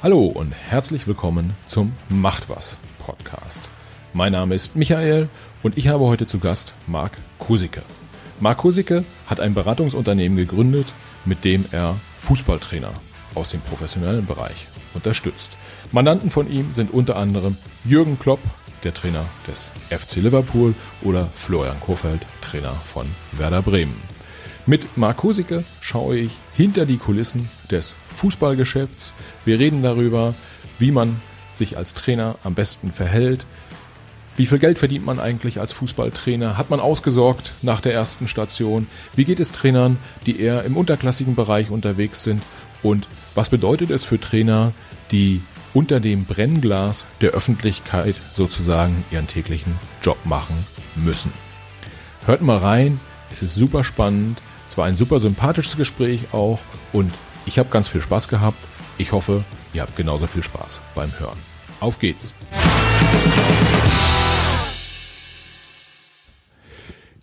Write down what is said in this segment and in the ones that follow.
Hallo und herzlich willkommen zum Macht was Podcast. Mein Name ist Michael und ich habe heute zu Gast Marc Kusicke. Marc Kusicke hat ein Beratungsunternehmen gegründet, mit dem er Fußballtrainer aus dem professionellen Bereich unterstützt. Mandanten von ihm sind unter anderem Jürgen Klopp, der Trainer des FC Liverpool, oder Florian Kofeld, Trainer von Werder Bremen. Mit Marc Husicke schaue ich hinter die Kulissen des Fußballgeschäfts. Wir reden darüber, wie man sich als Trainer am besten verhält. Wie viel Geld verdient man eigentlich als Fußballtrainer? Hat man ausgesorgt nach der ersten Station? Wie geht es Trainern, die eher im unterklassigen Bereich unterwegs sind? Und was bedeutet es für Trainer, die unter dem Brennglas der Öffentlichkeit sozusagen ihren täglichen Job machen müssen? Hört mal rein, es ist super spannend. War ein super sympathisches Gespräch auch und ich habe ganz viel Spaß gehabt. Ich hoffe, ihr habt genauso viel Spaß beim Hören. Auf geht's!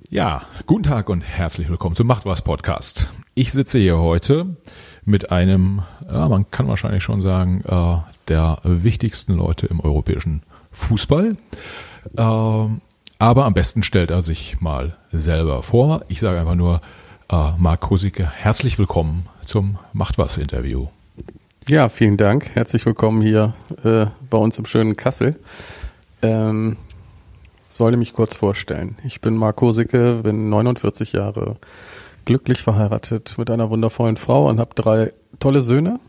Ja, guten Tag und herzlich willkommen zum Macht was Podcast. Ich sitze hier heute mit einem, ja, man kann wahrscheinlich schon sagen, äh, der wichtigsten Leute im europäischen Fußball. Äh, aber am besten stellt er sich mal selber vor. Ich sage einfach nur, Uh, Marc Kosicke, herzlich willkommen zum Macht was Interview. Ja, vielen Dank. Herzlich willkommen hier äh, bei uns im schönen Kassel. Ähm, sollte mich kurz vorstellen. Ich bin Marc Kosicke, bin 49 Jahre glücklich verheiratet mit einer wundervollen Frau und habe drei tolle Söhne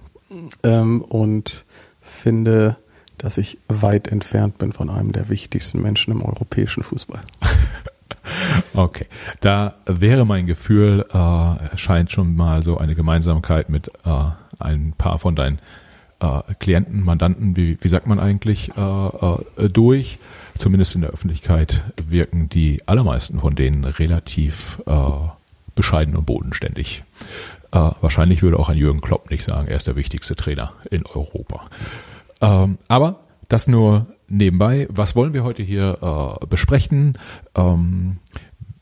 ähm, und finde, dass ich weit entfernt bin von einem der wichtigsten Menschen im europäischen Fußball. Okay, da wäre mein Gefühl, äh, scheint schon mal so eine Gemeinsamkeit mit äh, ein paar von deinen äh, Klienten, Mandanten, wie, wie sagt man eigentlich, äh, äh, durch. Zumindest in der Öffentlichkeit wirken die allermeisten von denen relativ äh, bescheiden und bodenständig. Wahrscheinlich würde auch ein Jürgen Klopp nicht sagen, er ist der wichtigste Trainer in Europa. Ähm, aber das nur nebenbei. Was wollen wir heute hier äh, besprechen? Ähm,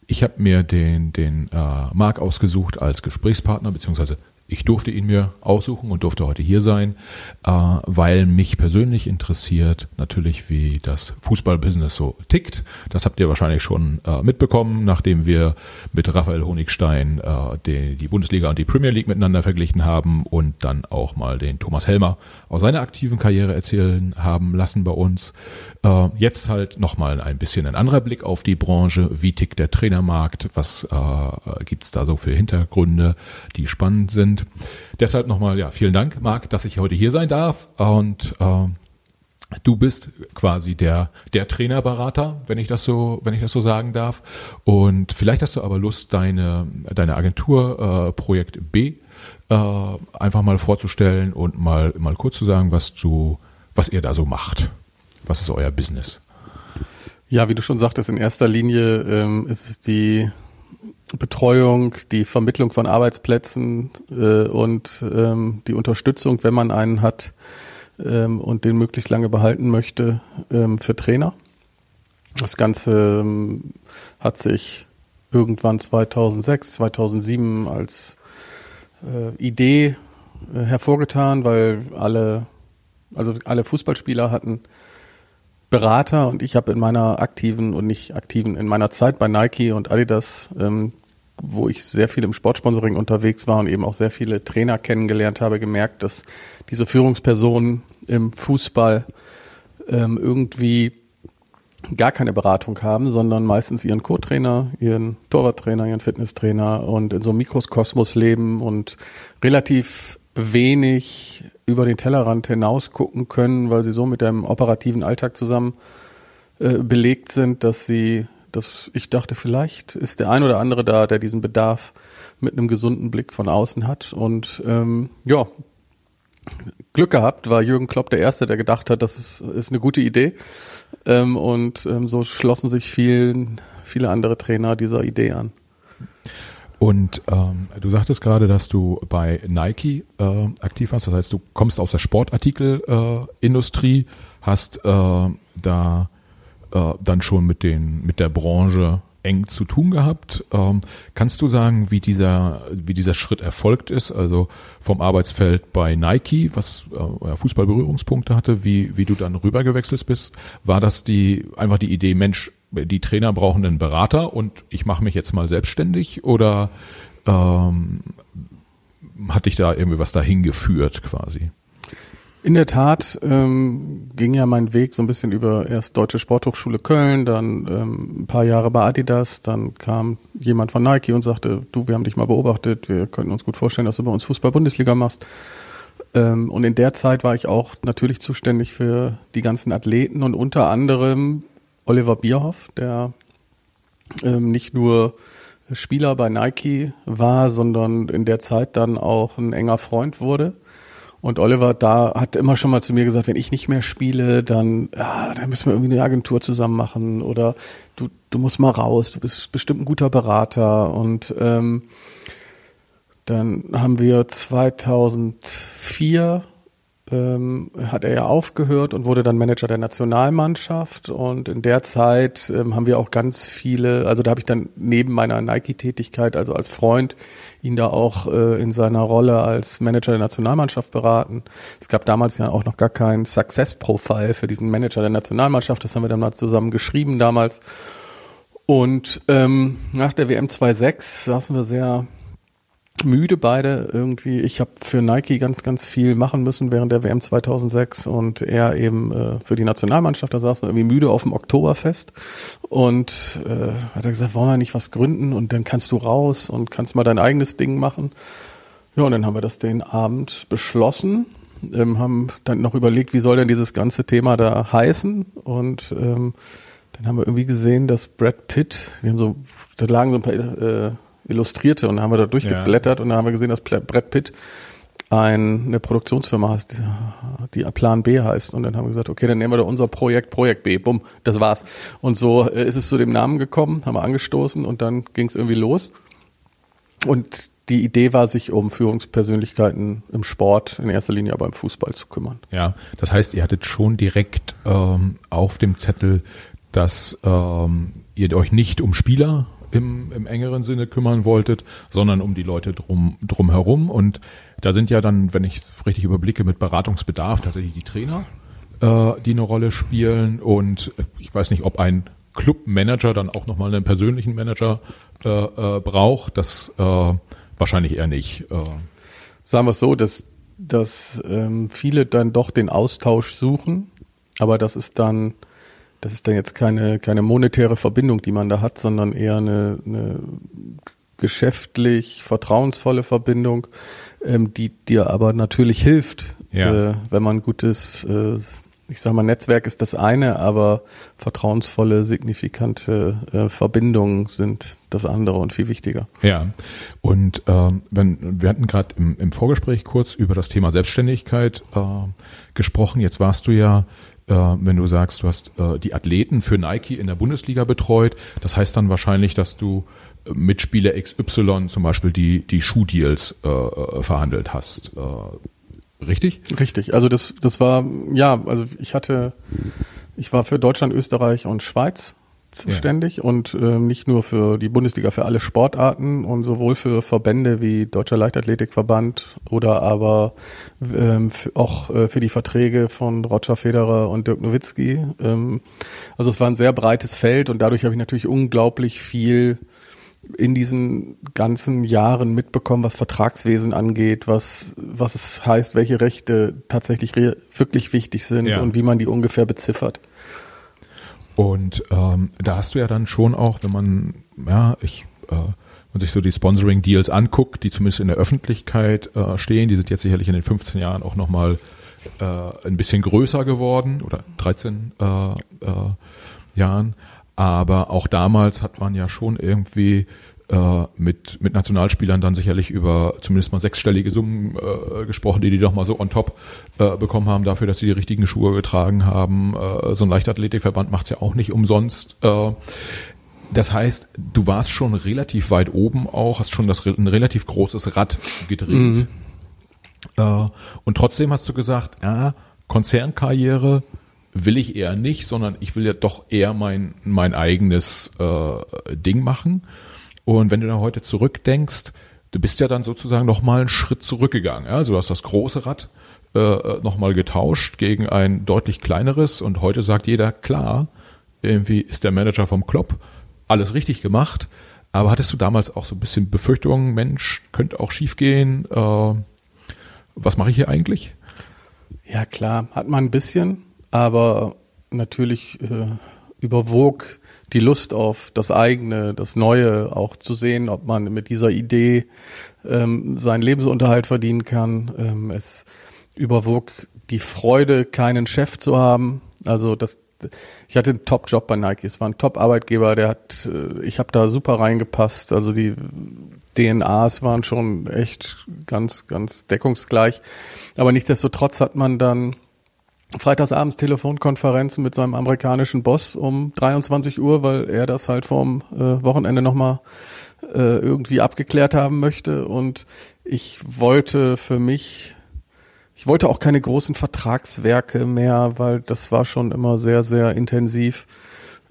ich habe mir den, den äh, Marc ausgesucht als Gesprächspartner, beziehungsweise ich durfte ihn mir aussuchen und durfte heute hier sein, äh, weil mich persönlich interessiert natürlich, wie das Fußballbusiness so tickt. Das habt ihr wahrscheinlich schon äh, mitbekommen, nachdem wir mit Raphael Honigstein äh, die, Bundesliga und die Premier League miteinander verglichen haben und dann auch mal den Thomas Helmer aus seiner aktiven Karriere erzählen haben lassen bei uns. Jetzt halt nochmal ein bisschen ein anderer Blick auf die Branche. Wie tickt der Trainermarkt? Was äh, gibt's da so für Hintergründe, die spannend sind? Sind. Deshalb nochmal, ja, vielen Dank, Marc, dass ich heute hier sein darf. Und äh, du bist quasi der, der Trainerberater, wenn ich das so, wenn ich das so sagen darf. Und vielleicht hast du aber Lust, deine, deine Agentur äh, Projekt B äh, einfach mal vorzustellen und mal, mal kurz zu sagen, was du, was ihr da so macht. Was ist euer Business? Ja, wie du schon sagtest, in erster Linie ähm, ist es die Betreuung, die Vermittlung von Arbeitsplätzen äh, und ähm, die Unterstützung, wenn man einen hat ähm, und den möglichst lange behalten möchte, ähm, für Trainer. Das Ganze ähm, hat sich irgendwann 2006, 2007 als äh, Idee äh, hervorgetan, weil alle, also alle Fußballspieler hatten Berater und ich habe in meiner aktiven und nicht aktiven, in meiner Zeit bei Nike und Adidas, ähm, wo ich sehr viel im Sportsponsoring unterwegs war und eben auch sehr viele Trainer kennengelernt habe, gemerkt, dass diese Führungspersonen im Fußball ähm, irgendwie gar keine Beratung haben, sondern meistens ihren Co-Trainer, ihren Torwarttrainer, ihren Fitnesstrainer und in so einem Mikrokosmos leben und relativ wenig über den Tellerrand hinaus gucken können, weil sie so mit dem operativen Alltag zusammen äh, belegt sind, dass sie, dass ich dachte, vielleicht ist der ein oder andere da, der diesen Bedarf mit einem gesunden Blick von außen hat. Und ähm, ja, Glück gehabt, war Jürgen Klopp der Erste, der gedacht hat, das ist, ist eine gute Idee. Ähm, und ähm, so schlossen sich vielen, viele andere Trainer dieser Idee an. Und ähm, du sagtest gerade, dass du bei Nike äh, aktiv warst. Das heißt, du kommst aus der Sportartikelindustrie, äh, hast äh, da äh, dann schon mit den mit der Branche eng zu tun gehabt. Ähm, kannst du sagen, wie dieser, wie dieser Schritt erfolgt ist? Also vom Arbeitsfeld bei Nike, was äh, Fußballberührungspunkte hatte, wie, wie du dann rübergewechselt bist. War das die, einfach die Idee, Mensch, die Trainer brauchen einen Berater und ich mache mich jetzt mal selbstständig oder ähm, hat dich da irgendwie was dahin geführt quasi? In der Tat ähm, ging ja mein Weg so ein bisschen über erst Deutsche Sporthochschule Köln, dann ähm, ein paar Jahre bei Adidas, dann kam jemand von Nike und sagte, du, wir haben dich mal beobachtet, wir könnten uns gut vorstellen, dass du bei uns Fußball-Bundesliga machst. Ähm, und in der Zeit war ich auch natürlich zuständig für die ganzen Athleten und unter anderem Oliver Bierhoff, der ähm, nicht nur Spieler bei Nike war, sondern in der Zeit dann auch ein enger Freund wurde und Oliver da hat immer schon mal zu mir gesagt, wenn ich nicht mehr spiele, dann, ja, dann müssen wir irgendwie eine Agentur zusammen machen oder du, du musst mal raus, du bist bestimmt ein guter Berater. Und ähm, dann haben wir 2004 ähm, hat er ja aufgehört und wurde dann Manager der Nationalmannschaft. Und in der Zeit ähm, haben wir auch ganz viele, also da habe ich dann neben meiner Nike-Tätigkeit, also als Freund, ihn da auch äh, in seiner Rolle als Manager der Nationalmannschaft beraten. Es gab damals ja auch noch gar kein Success-Profile für diesen Manager der Nationalmannschaft. Das haben wir dann mal zusammen geschrieben damals. Und ähm, nach der WM 2.6 saßen wir sehr müde beide irgendwie. Ich habe für Nike ganz, ganz viel machen müssen während der WM 2006 und er eben äh, für die Nationalmannschaft. Da saßen wir irgendwie müde auf dem Oktoberfest und äh, hat er gesagt, wollen wir nicht was gründen und dann kannst du raus und kannst mal dein eigenes Ding machen. Ja, und dann haben wir das den Abend beschlossen, ähm, haben dann noch überlegt, wie soll denn dieses ganze Thema da heißen und ähm, dann haben wir irgendwie gesehen, dass Brad Pitt, wir haben so, da lagen so ein paar äh, Illustrierte und dann haben wir da durchgeblättert ja. und dann haben wir gesehen, dass Brad Pitt ein, eine Produktionsfirma heißt, die Plan B heißt. Und dann haben wir gesagt, okay, dann nehmen wir da unser Projekt, Projekt B, bumm, das war's. Und so äh, ist es zu dem Namen gekommen, haben wir angestoßen und dann ging es irgendwie los. Und die Idee war, sich um Führungspersönlichkeiten im Sport, in erster Linie aber im Fußball zu kümmern. Ja, das heißt, ihr hattet schon direkt ähm, auf dem Zettel, dass ähm, ihr euch nicht um Spieler im, im engeren Sinne kümmern wolltet, sondern um die Leute drum drumherum. Und da sind ja dann, wenn ich richtig überblicke, mit Beratungsbedarf tatsächlich die Trainer, äh, die eine Rolle spielen. Und ich weiß nicht, ob ein Clubmanager dann auch nochmal einen persönlichen Manager äh, äh, braucht. Das äh, wahrscheinlich eher nicht. Äh. Sagen wir es so, dass, dass ähm, viele dann doch den Austausch suchen, aber das ist dann das ist dann jetzt keine, keine monetäre Verbindung, die man da hat, sondern eher eine, eine geschäftlich vertrauensvolle Verbindung, ähm, die dir aber natürlich hilft, ja. äh, wenn man gutes, äh, ich sag mal, Netzwerk ist das eine, aber vertrauensvolle, signifikante äh, Verbindungen sind das andere und viel wichtiger. Ja, und ähm, wenn, wir hatten gerade im, im Vorgespräch kurz über das Thema Selbstständigkeit äh, gesprochen. Jetzt warst du ja äh, wenn du sagst, du hast äh, die Athleten für Nike in der Bundesliga betreut. Das heißt dann wahrscheinlich, dass du äh, mit Spieler XY zum Beispiel die, die Schuhdeals äh, äh, verhandelt hast. Äh, richtig? Richtig. Also das, das war, ja, also ich hatte, ich war für Deutschland, Österreich und Schweiz zuständig ja. und äh, nicht nur für die Bundesliga, für alle Sportarten und sowohl für Verbände wie Deutscher Leichtathletikverband oder aber ähm, auch äh, für die Verträge von Roger Federer und Dirk Nowitzki. Ähm, also es war ein sehr breites Feld und dadurch habe ich natürlich unglaublich viel in diesen ganzen Jahren mitbekommen, was Vertragswesen angeht, was, was es heißt, welche Rechte tatsächlich wirklich wichtig sind ja. und wie man die ungefähr beziffert. Und ähm, da hast du ja dann schon auch, wenn man, ja, ich, äh, wenn sich so die Sponsoring-Deals anguckt, die zumindest in der Öffentlichkeit äh, stehen, die sind jetzt sicherlich in den 15 Jahren auch nochmal äh, ein bisschen größer geworden oder 13 äh, äh, Jahren. Aber auch damals hat man ja schon irgendwie äh, mit, mit Nationalspielern dann sicherlich über zumindest mal sechsstellige Summen äh, gesprochen, die die doch mal so on top äh, bekommen haben dafür, dass sie die richtigen Schuhe getragen haben. Äh, so ein Leichtathletikverband macht's ja auch nicht umsonst. Äh, das heißt, du warst schon relativ weit oben auch, hast schon das, ein relativ großes Rad gedreht. Mhm. Äh, und trotzdem hast du gesagt, ja, Konzernkarriere will ich eher nicht, sondern ich will ja doch eher mein, mein eigenes äh, Ding machen. Und wenn du da heute zurückdenkst, du bist ja dann sozusagen nochmal einen Schritt zurückgegangen. Ja? Also du hast das große Rad äh, nochmal getauscht gegen ein deutlich kleineres und heute sagt jeder, klar, irgendwie ist der Manager vom Klopp, alles richtig gemacht. Aber hattest du damals auch so ein bisschen Befürchtungen, Mensch, könnte auch schiefgehen? Äh, was mache ich hier eigentlich? Ja, klar, hat man ein bisschen, aber natürlich äh, überwog die Lust auf das eigene, das Neue, auch zu sehen, ob man mit dieser Idee ähm, seinen Lebensunterhalt verdienen kann. Ähm, es überwog die Freude, keinen Chef zu haben. Also das, ich hatte einen Top-Job bei Nike. Es war ein Top-Arbeitgeber, der hat, äh, ich habe da super reingepasst. Also die DNAs waren schon echt ganz, ganz deckungsgleich. Aber nichtsdestotrotz hat man dann freitagsabends Telefonkonferenzen mit seinem amerikanischen Boss um 23 Uhr, weil er das halt vorm äh, Wochenende nochmal äh, irgendwie abgeklärt haben möchte. Und ich wollte für mich, ich wollte auch keine großen Vertragswerke mehr, weil das war schon immer sehr, sehr intensiv.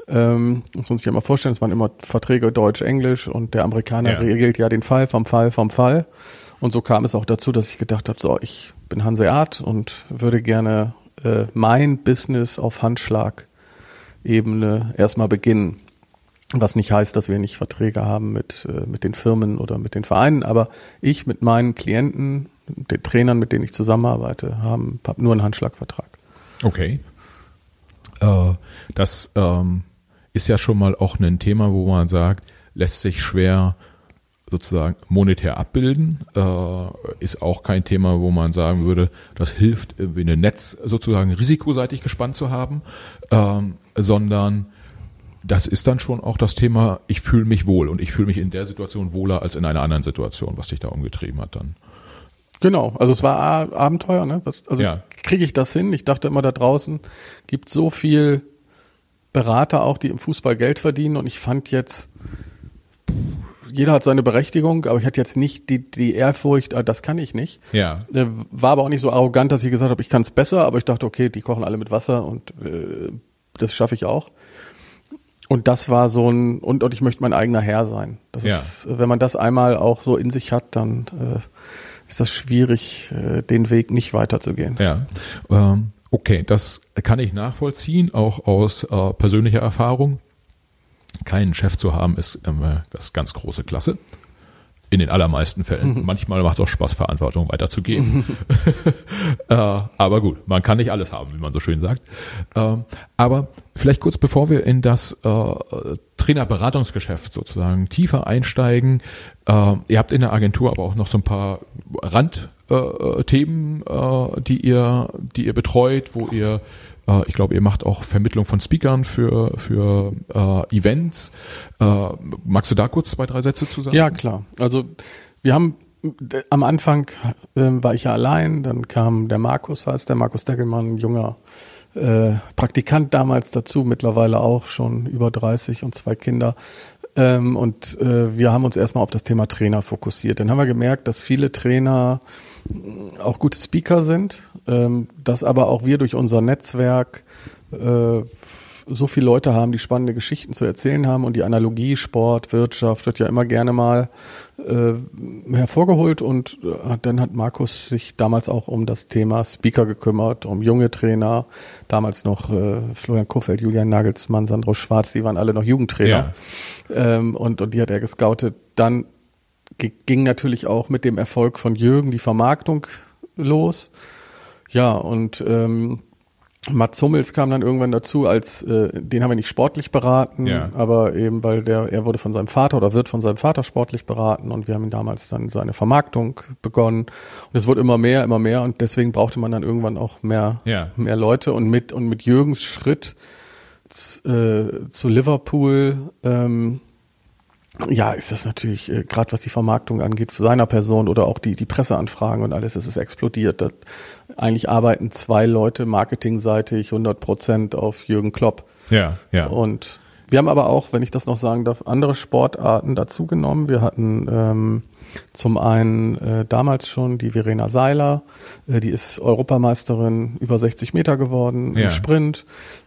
Ähm, muss man sich ja mal vorstellen, es waren immer Verträge Deutsch-Englisch und der Amerikaner ja. regelt ja den Fall vom Fall vom Fall. Und so kam es auch dazu, dass ich gedacht habe, so, ich bin Hanseat und würde gerne äh, mein Business auf Handschlag-Ebene erstmal beginnen. Was nicht heißt, dass wir nicht Verträge haben mit, äh, mit den Firmen oder mit den Vereinen, aber ich mit meinen Klienten, den Trainern, mit denen ich zusammenarbeite, haben hab nur einen Handschlagvertrag. Okay. Äh, das ähm, ist ja schon mal auch ein Thema, wo man sagt, lässt sich schwer sozusagen monetär abbilden, äh, ist auch kein Thema, wo man sagen würde, das hilft, irgendwie ein Netz sozusagen risikoseitig gespannt zu haben, ähm, sondern das ist dann schon auch das Thema, ich fühle mich wohl und ich fühle mich in der Situation wohler als in einer anderen Situation, was dich da umgetrieben hat dann. Genau, also es war Abenteuer, ne? Was, also ja. kriege ich das hin? Ich dachte immer, da draußen gibt so viel Berater auch, die im Fußball Geld verdienen und ich fand jetzt, jeder hat seine Berechtigung, aber ich hatte jetzt nicht die, die Ehrfurcht, ah, das kann ich nicht. Ja. Äh, war aber auch nicht so arrogant, dass ich gesagt habe, ich kann es besser, aber ich dachte, okay, die kochen alle mit Wasser und äh, das schaffe ich auch. Und das war so ein, und, und ich möchte mein eigener Herr sein. Das ja. ist, wenn man das einmal auch so in sich hat, dann äh, ist das schwierig, äh, den Weg nicht weiterzugehen. Ja. Ähm, okay, das kann ich nachvollziehen, auch aus äh, persönlicher Erfahrung keinen Chef zu haben, ist ähm, das ganz große Klasse. In den allermeisten Fällen. Manchmal macht es auch Spaß, Verantwortung weiterzugeben. äh, aber gut, man kann nicht alles haben, wie man so schön sagt. Äh, aber vielleicht kurz bevor wir in das äh, Trainerberatungsgeschäft sozusagen tiefer einsteigen. Äh, ihr habt in der Agentur aber auch noch so ein paar Randthemen, äh, die ihr, die ihr betreut, wo ihr äh, ich glaube, ihr macht auch Vermittlung von Speakern für, für äh, Events. Äh, magst du da kurz zwei, drei Sätze zu sagen? Ja, klar. Also wir haben am Anfang äh, war ich ja allein, dann kam der Markus, heißt der Markus Deckelmann, ein junger äh, Praktikant damals dazu, mittlerweile auch schon über 30 und zwei Kinder. Ähm, und äh, wir haben uns erstmal auf das Thema Trainer fokussiert. Dann haben wir gemerkt, dass viele Trainer auch gute Speaker sind, ähm, dass aber auch wir durch unser Netzwerk äh, so viele Leute haben, die spannende Geschichten zu erzählen haben und die Analogie Sport, Wirtschaft wird ja immer gerne mal äh, hervorgeholt und äh, dann hat Markus sich damals auch um das Thema Speaker gekümmert, um junge Trainer, damals noch äh, Florian Kofeld, Julian Nagelsmann, Sandro Schwarz, die waren alle noch Jugendtrainer ja. ähm, und, und die hat er gescoutet. Dann ging natürlich auch mit dem Erfolg von Jürgen die Vermarktung los. Ja, und ähm, Mats Hummels kam dann irgendwann dazu, als äh, den haben wir nicht sportlich beraten, ja. aber eben weil der er wurde von seinem Vater oder wird von seinem Vater sportlich beraten und wir haben ihn damals dann seine Vermarktung begonnen und es wurde immer mehr, immer mehr und deswegen brauchte man dann irgendwann auch mehr ja. mehr Leute und mit und mit Jürgens Schritt äh, zu Liverpool ähm, ja, ist das natürlich, äh, gerade was die Vermarktung angeht, für seiner Person oder auch die, die Presseanfragen und alles, das ist explodiert. Das, eigentlich arbeiten zwei Leute marketingseitig 100 Prozent auf Jürgen Klopp. Ja, ja. Und wir haben aber auch, wenn ich das noch sagen darf, andere Sportarten dazugenommen. Wir hatten ähm, Zum einen äh, damals schon die Verena Seiler, äh, die ist Europameisterin über 60 Meter geworden Ja. im Sprint.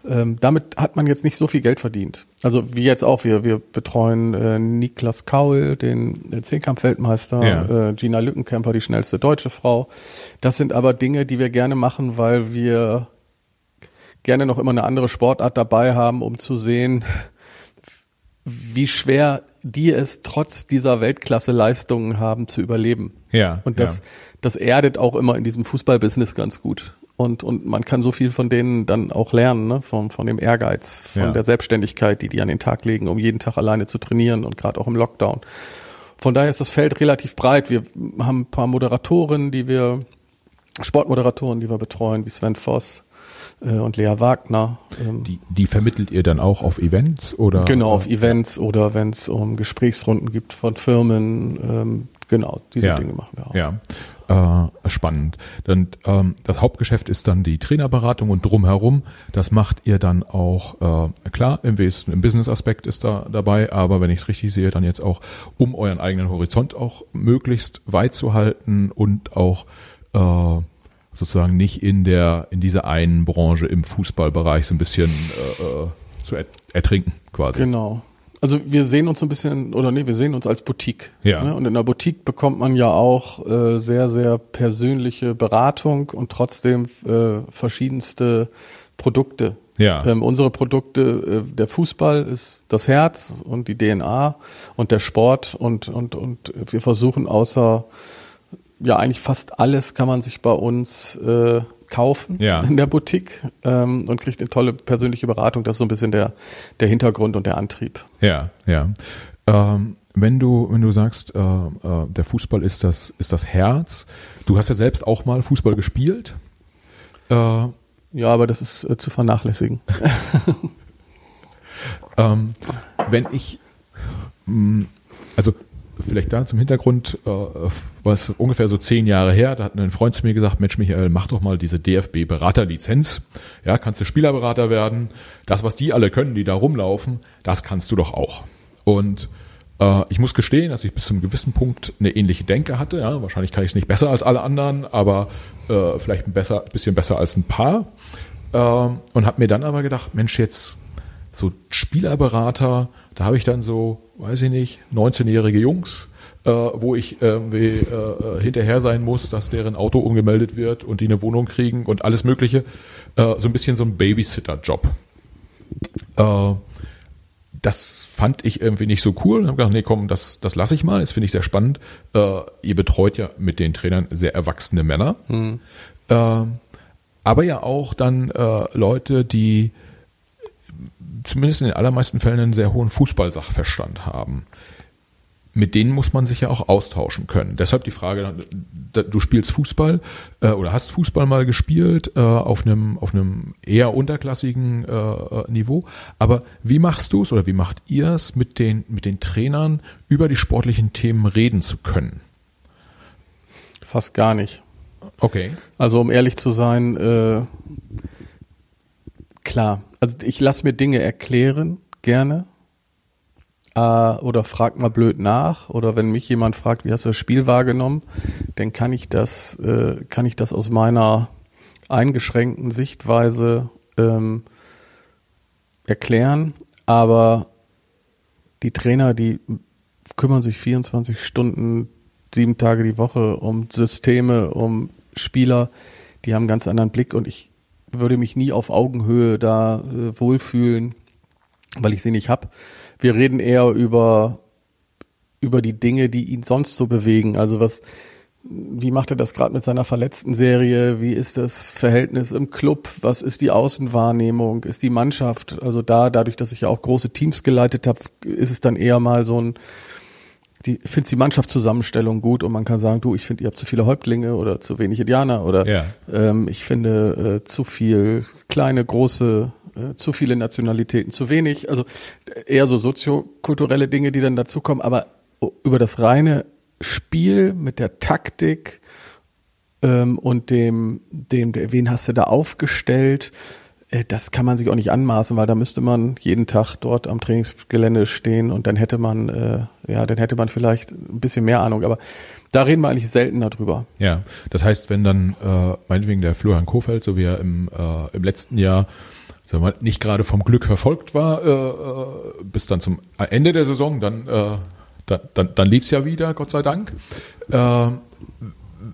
Ähm, damit hat man jetzt nicht so viel Geld verdient. Also wie jetzt auch, wir, wir betreuen äh, Niklas Kaul, den äh, Zehnkampf-Weltmeister, Ja. äh, Gina Lückenkämper, die schnellste deutsche Frau. Das sind aber Dinge, die wir gerne machen, weil wir gerne noch immer eine andere Sportart dabei haben, um zu sehen, wie schwer die es trotz dieser Weltklasse-Leistungen haben zu überleben. Ja. Und das, ja. das erdet auch immer in diesem Fußballbusiness ganz gut. Und, und man kann so viel von denen dann auch lernen, ne? von, von dem Ehrgeiz, von Ja. der Selbstständigkeit, die die an den Tag legen, um jeden Tag alleine zu trainieren und gerade auch im Lockdown. Von daher ist das Feld relativ breit. Wir haben ein paar Moderatoren, die wir, Sportmoderatoren, die wir betreuen, wie Sven Voss und Lea Wagner. Ähm, Die, die vermittelt ihr dann auch auf Events oder? Genau, auf Events oder wenn es um Gesprächsrunden gibt von Firmen. Ähm, genau, diese Ja. Dinge machen wir auch. Ja, äh, spannend. Dann ähm, das Hauptgeschäft ist dann die Trainerberatung und drumherum. Das macht ihr dann auch äh, klar im Wesentlichen im Business-Aspekt ist da dabei, aber wenn ich es richtig sehe, dann jetzt auch um euren eigenen Horizont auch möglichst weit zu halten und auch äh, sozusagen nicht in der in dieser einen Branche im Fußballbereich so ein bisschen äh, äh, zu er ertrinken quasi. Genau. Also wir sehen uns so ein bisschen, oder nee, wir sehen uns als Boutique. Ja. Ne? Und in der Boutique bekommt man ja auch äh, sehr, sehr persönliche Beratung und trotzdem äh, verschiedenste Produkte. Ja. Ähm, unsere Produkte, äh, der Fußball ist das Herz und die DNA und der Sport und, und, und wir versuchen außer, ja eigentlich fast alles kann man sich bei uns äh, kaufen Ja. in der Boutique ähm, und kriegt eine tolle persönliche Beratung. Das ist so ein bisschen der, der Hintergrund und der Antrieb. Ja, ja. Ähm, wenn du, wenn du sagst, äh, äh, der Fußball ist das, ist das Herz, du hast ja selbst auch mal Fußball gespielt. Äh, Ja, aber das ist äh, zu vernachlässigen. ähm, wenn ich, mh, also vielleicht da zum Hintergrund, äh, was ungefähr so zehn Jahre her, da hat ein Freund zu mir gesagt, Mensch Michael, mach doch mal diese DFB-Beraterlizenz. Ja, kannst du Spielerberater werden. Das, was die alle können, die da rumlaufen, das kannst du doch auch. Und äh, ich muss gestehen, dass ich bis zu einem gewissen Punkt eine ähnliche Denke hatte. Ja, wahrscheinlich kann ich es nicht besser als alle anderen, aber äh, vielleicht ein besser, bisschen besser als ein paar. Äh, und habe mir dann aber gedacht, Mensch, jetzt so Spielerberater, da habe ich dann so, weiß ich nicht, 19-jährige Jungs, äh, wo ich irgendwie äh, hinterher sein muss, dass deren Auto umgemeldet wird und die eine Wohnung kriegen und alles Mögliche. Äh, so ein bisschen so ein Babysitter-Job. Äh, das fand ich irgendwie nicht so cool. Und habe gedacht, nee, komm, das, das lasse ich mal. Das finde ich sehr spannend. Äh, ihr betreut ja mit den Trainern sehr erwachsene Männer. Äh, aber ja auch dann äh, Leute, die zumindest in den allermeisten Fällen einen sehr hohen Fußballsachverstand haben. Mit denen muss man sich ja auch austauschen können. Deshalb die Frage, du spielst Fußball äh, oder hast Fußball mal gespielt äh, auf einem auf einem eher unterklassigen äh, Niveau. Aber wie machst du es oder wie macht ihr es mit den mit den Trainern über die sportlichen Themen reden zu können? Fast gar nicht. Okay. Also um ehrlich zu sein, äh, klar. Also ich lasse mir Dinge erklären, gerne. Äh, oder frag mal blöd nach. Oder wenn mich jemand fragt, wie hast du das Spiel wahrgenommen, dann kann ich das, äh, kann ich das aus meiner eingeschränkten Sichtweise ähm, erklären. Aber die Trainer, die kümmern sich 24 Stunden, sieben Tage die Woche um Systeme, um Spieler, die haben einen ganz anderen Blick und ich würde mich nie auf Augenhöhe da äh, wohlfühlen, weil ich sie nicht hab. Wir reden eher über über die Dinge, die ihn sonst so bewegen. Also was, wie macht er das gerade mit seiner verletzten Serie? Wie ist das Verhältnis im Club? Was ist die Außenwahrnehmung? Ist die Mannschaft? Also da, dadurch, dass ich ja auch große Teams geleitet habe, ist es dann eher mal so ein die finde die Mannschaftszusammenstellung gut und man kann sagen, du, ich finde, ihr habt zu viele Häuptlinge oder zu wenig Indianer oder Ja. ähm, ich finde äh, zu viel kleine, große, äh, zu viele Nationalitäten, zu wenig. Also eher so soziokulturelle Dinge, die dann dazukommen, aber über das reine Spiel mit der Taktik ähm, und dem, dem, der, wen hast du da aufgestellt, äh, das kann man sich auch nicht anmaßen, weil da müsste man jeden Tag dort am Trainingsgelände stehen und dann hätte man, äh, ja, dann hätte man vielleicht ein bisschen mehr Ahnung, aber da reden wir eigentlich selten darüber. Ja, das heißt, wenn dann äh, meinetwegen der Florian Kofeld, so wie er im, äh, im letzten Jahr sagen wir nicht gerade vom Glück verfolgt war, äh, äh bis dann zum Ende der Saison, dann, äh, dann, dann, dann lief es ja wieder, Gott sei Dank. Äh,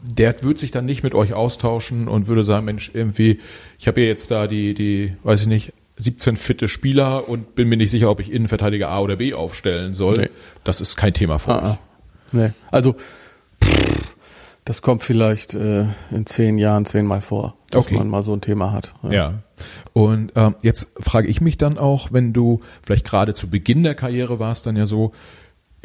der wird sich dann nicht mit euch austauschen und würde sagen, Mensch, irgendwie, ich habe ja jetzt da die, die, weiß ich nicht, 17 fitte Spieler und bin mir nicht sicher, ob ich Innenverteidiger A oder B aufstellen soll. Nee. Das ist kein Thema für ah, mich. Nee. Also das kommt vielleicht äh, in zehn Jahren zehnmal vor, dass okay. man mal so ein Thema hat. Ja. ja. Und ähm, jetzt frage ich mich dann auch, wenn du vielleicht gerade zu Beginn der Karriere warst, dann ja so,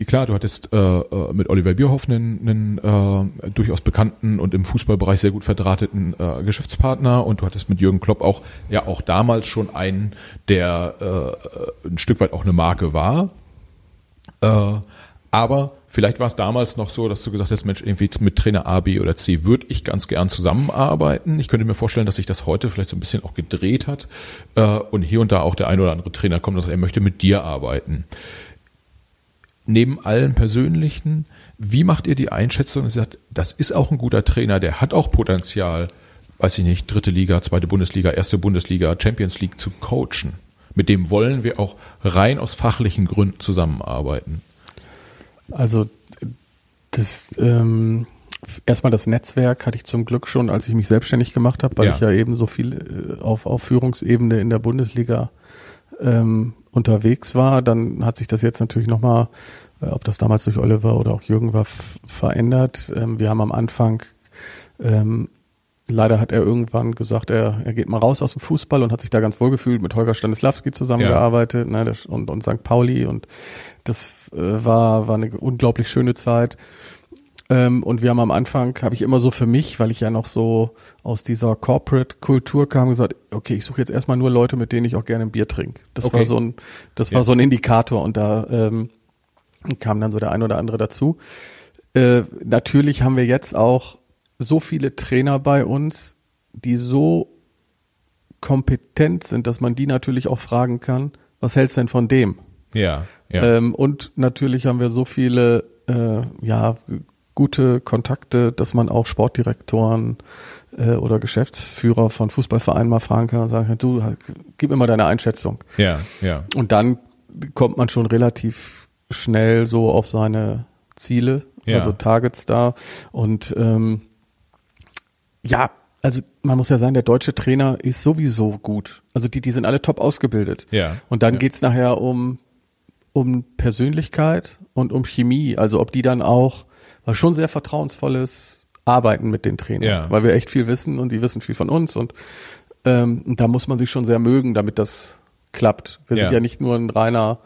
klar, du hattest äh, äh, mit Oliver Bierhoff einen, einen äh, durchaus bekannten und im Fußballbereich sehr gut verdrahteten äh, Geschäftspartner und du hattest mit Jürgen Klopp auch ja auch damals schon einen, der äh, ein Stück weit auch eine Marke war. Äh, aber vielleicht war es damals noch so, dass du gesagt hast, Mensch, irgendwie mit Trainer A, B oder C würde ich ganz gern zusammenarbeiten. Ich könnte mir vorstellen, dass sich das heute vielleicht so ein bisschen auch gedreht hat äh, und hier und da auch der ein oder andere Trainer kommt und sagt, er möchte mit dir arbeiten neben allen persönlichen, wie macht ihr die Einschätzung? Ihr sagt, das ist auch ein guter Trainer, der hat auch Potenzial, weiß ich nicht, dritte Liga, zweite Bundesliga, erste Bundesliga, Champions League zu coachen. Mit dem wollen wir auch rein aus fachlichen Gründen zusammenarbeiten. Also das ähm, erstmal das Netzwerk hatte ich zum Glück schon, als ich mich selbstständig gemacht habe, weil ja. ich ja eben so viel äh, auf, auf Führungsebene in der Bundesliga ähm, unterwegs war, dann hat sich das jetzt natürlich nochmal, äh, ob das damals durch Oliver oder auch Jürgen war, verändert. Ähm, wir haben am Anfang, ähm, leider hat er irgendwann gesagt, er, er geht mal raus aus dem Fußball und hat sich da ganz wohl gefühlt, mit Holger Stanislawski zusammengearbeitet ja. ne, und, und St. Pauli und das äh, war, war eine unglaublich schöne Zeit. Ähm, und wir haben am Anfang, habe ich immer so für mich, weil ich ja noch so aus dieser Corporate-Kultur kam, gesagt, okay, ich suche jetzt erstmal nur Leute, mit denen ich auch gerne ein Bier trinke. Das okay. war so ein, das ja. war so ein Indikator und da ähm, kam dann so der ein oder andere dazu. Äh, natürlich haben wir jetzt auch so viele Trainer bei uns, die so kompetent sind, dass man die natürlich auch fragen kann, was hältst du denn von dem? Ja. ja. Ähm, und natürlich haben wir so viele äh, ja gute Kontakte, dass man auch Sportdirektoren äh, oder Geschäftsführer von Fußballvereinen mal fragen kann und sagen, du, gib mir mal deine Einschätzung. Ja, ja. Und dann kommt man schon relativ schnell so auf seine Ziele, ja. also Targets da. Und ähm, ja, also man muss ja sagen, der deutsche Trainer ist sowieso gut. Also die, die sind alle top ausgebildet. Ja. Und dann ja. geht's nachher um, um Persönlichkeit und um Chemie. Also ob die dann auch war schon sehr vertrauensvolles Arbeiten mit den Trainern, ja. weil wir echt viel wissen und die wissen viel von uns und, ähm, da muss man sich schon sehr mögen, damit das klappt. Wir ja. sind ja nicht nur ein reiner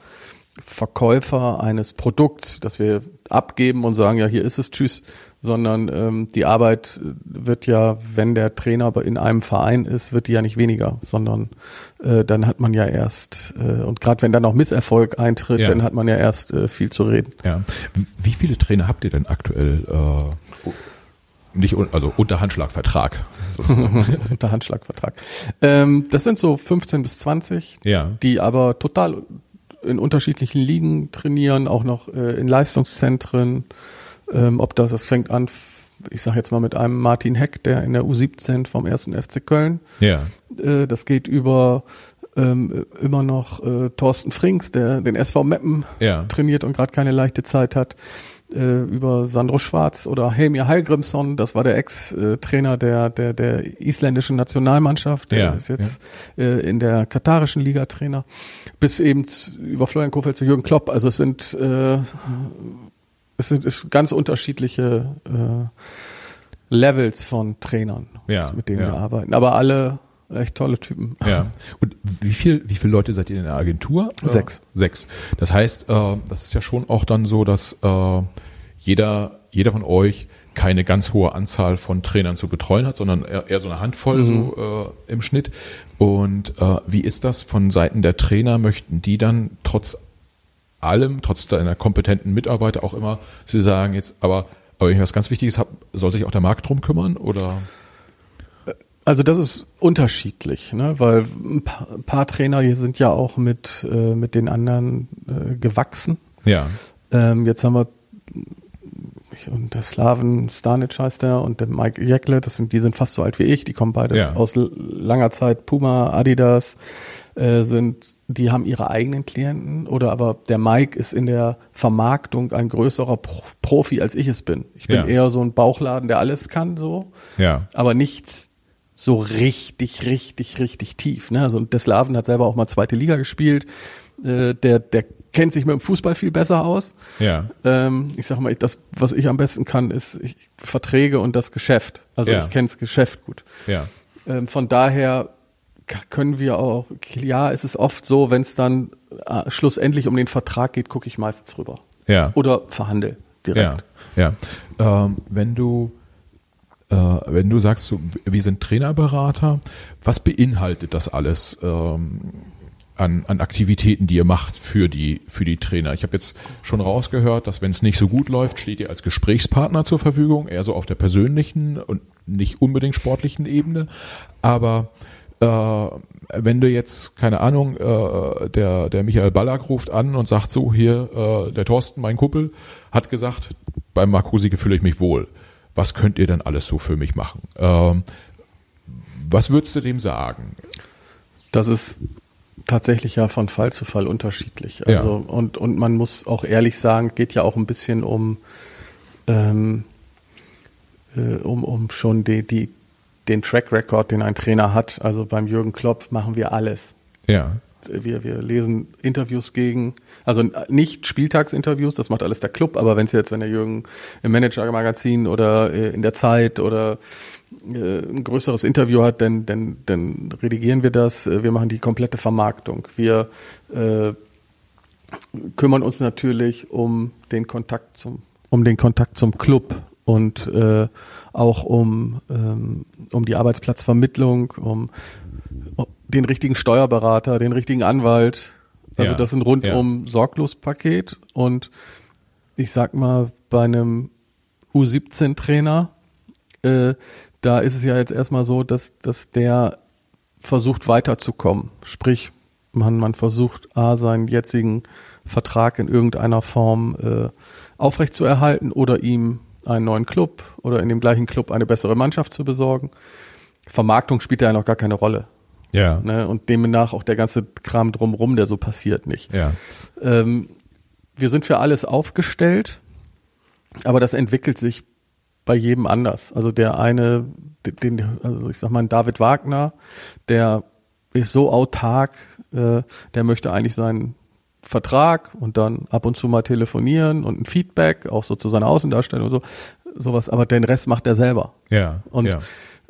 Verkäufer eines Produkts, das wir abgeben und sagen, ja, hier ist es, tschüss, sondern ähm, die Arbeit wird ja, wenn der Trainer in einem Verein ist, wird die ja nicht weniger, sondern äh, dann hat man ja erst, äh, und gerade wenn dann noch Misserfolg eintritt, ja. dann hat man ja erst äh, viel zu reden. Ja. Wie viele Trainer habt ihr denn aktuell? Äh, nicht also unter Handschlagvertrag. unter Handschlagvertrag. Ähm, das sind so 15 bis 20, ja. die aber total in unterschiedlichen Ligen trainieren, auch noch äh, in Leistungszentren. Ähm, ob das, das fängt an, ich sage jetzt mal mit einem Martin Heck, der in der U17 vom ersten FC Köln. Ja. Äh, das geht über ähm, immer noch äh, Thorsten Frings, der den SV Meppen ja. trainiert und gerade keine leichte Zeit hat äh, über Sandro Schwarz oder Helmir Heilgrimsson, das war der Ex-Trainer der, der, der isländischen Nationalmannschaft, der ja, ist jetzt ja. äh, in der katarischen Liga Trainer, bis eben über Florian Kofeld zu Jürgen Klopp. Also es sind, äh, es sind ist ganz unterschiedliche äh, Levels von Trainern, ja, mit denen wir arbeiten. Aber alle echt tolle Typen. Ja. Und wie viel, wie viele Leute seid ihr in der Agentur? Sechs. Äh, sechs. Das heißt, äh, das ist ja schon auch dann so, dass äh, jeder, jeder von euch keine ganz hohe Anzahl von Trainern zu betreuen hat, sondern eher, eher so eine Handvoll mhm. so äh, im Schnitt. Und äh, wie ist das von Seiten der Trainer? Möchten die dann trotz allem, trotz deiner kompetenten Mitarbeiter auch immer, sie sagen jetzt, aber, aber wenn ich was ganz Wichtiges habe, soll sich auch der Markt drum kümmern oder? Also das ist unterschiedlich, ne? weil ein paar, ein paar Trainer hier sind ja auch mit, äh, mit den anderen äh, gewachsen. Ja. Ähm, jetzt haben wir und der Slaven Stanic heißt der und der Mike Jekle, das sind, die sind fast so alt wie ich, die kommen beide Ja. aus langer Zeit, Puma, Adidas, äh, sind, die haben ihre eigenen Klienten oder aber der Mike ist in der Vermarktung ein größerer Pro Profi, als ich es bin. Ich bin Ja. eher so ein Bauchladen, der alles kann so, Ja. aber nichts so richtig, richtig, richtig tief. Ne? Also der Slaven hat selber auch mal zweite Liga gespielt, äh, der, der kennt sich mit dem Fußball viel besser aus. Ja. Ähm, ich sag mal, das, was ich am besten kann, ist ich, Verträge und das Geschäft. Also Ja. ich kenne das Geschäft gut. Ja. Ähm, von daher können wir auch, ja, es ist oft so, wenn es dann äh, schlussendlich um den Vertrag geht, gucke ich meistens rüber. Ja. Oder verhandel direkt. Ja, ja. Ähm, wenn du äh, wenn du sagst, du, wir sind Trainerberater, was beinhaltet das alles ähm, an, an Aktivitäten, die ihr macht für die für die Trainer? Ich habe jetzt schon rausgehört, dass wenn es nicht so gut läuft, steht ihr als Gesprächspartner zur Verfügung, eher so auf der persönlichen und nicht unbedingt sportlichen Ebene, aber wenn du jetzt, keine Ahnung, äh, der, der Michael Ballack ruft an und sagt so, hier, äh, der Thorsten, mein Kumpel, hat gesagt, beim Markusige fühle ich mich wohl. Was könnt ihr denn alles so für mich machen? Ähm, was würdest du dem sagen? Das ist tatsächlich ja von Fall zu Fall unterschiedlich. Ja. Also und und man muss auch ehrlich sagen, geht ja auch ein bisschen um ähm, äh, um um schon die die den Track Record, den ein Trainer hat. Also beim Jürgen Klopp machen wir alles. Ja, Wir, wir lesen Interviews gegen, also nicht Spieltagsinterviews, das macht alles der Club, aber wenn es jetzt, wenn der Jürgen im Manager-Magazin oder äh, in der Zeit oder äh, ein größeres Interview hat, dann, dann, dann redigieren wir das. Äh, Wir machen die komplette Vermarktung. Wir äh, kümmern uns natürlich um den Kontakt zum, um den Kontakt zum Club und äh, auch um, ähm, um die Arbeitsplatzvermittlung, um, um den richtigen Steuerberater, den richtigen Anwalt. Also Ja, das ist ein rundum sorglos Paket und ich sag mal bei einem U17-Trainer, äh, da ist es ja jetzt erstmal so, dass, dass der versucht weiterzukommen. Sprich, man, man versucht A, seinen jetzigen Vertrag in irgendeiner Form äh, aufrechtzuerhalten oder ihm einen neuen Club oder in dem gleichen Club eine bessere Mannschaft zu besorgen. Vermarktung spielt da ja noch gar keine Rolle. ja, Ne? Und demnach auch der ganze Kram drumrum, der so passiert, nicht. ja, Ähm, wir sind für alles aufgestellt, aber das entwickelt sich bei jedem anders. Also der eine, den, also ich sag mal, David Wagner, der ist so autark, äh, der möchte eigentlich seinen Vertrag und dann ab und zu mal telefonieren und ein Feedback, auch so zu seiner Außendarstellung und so, sowas, aber den Rest macht er selber. ja, Und ja,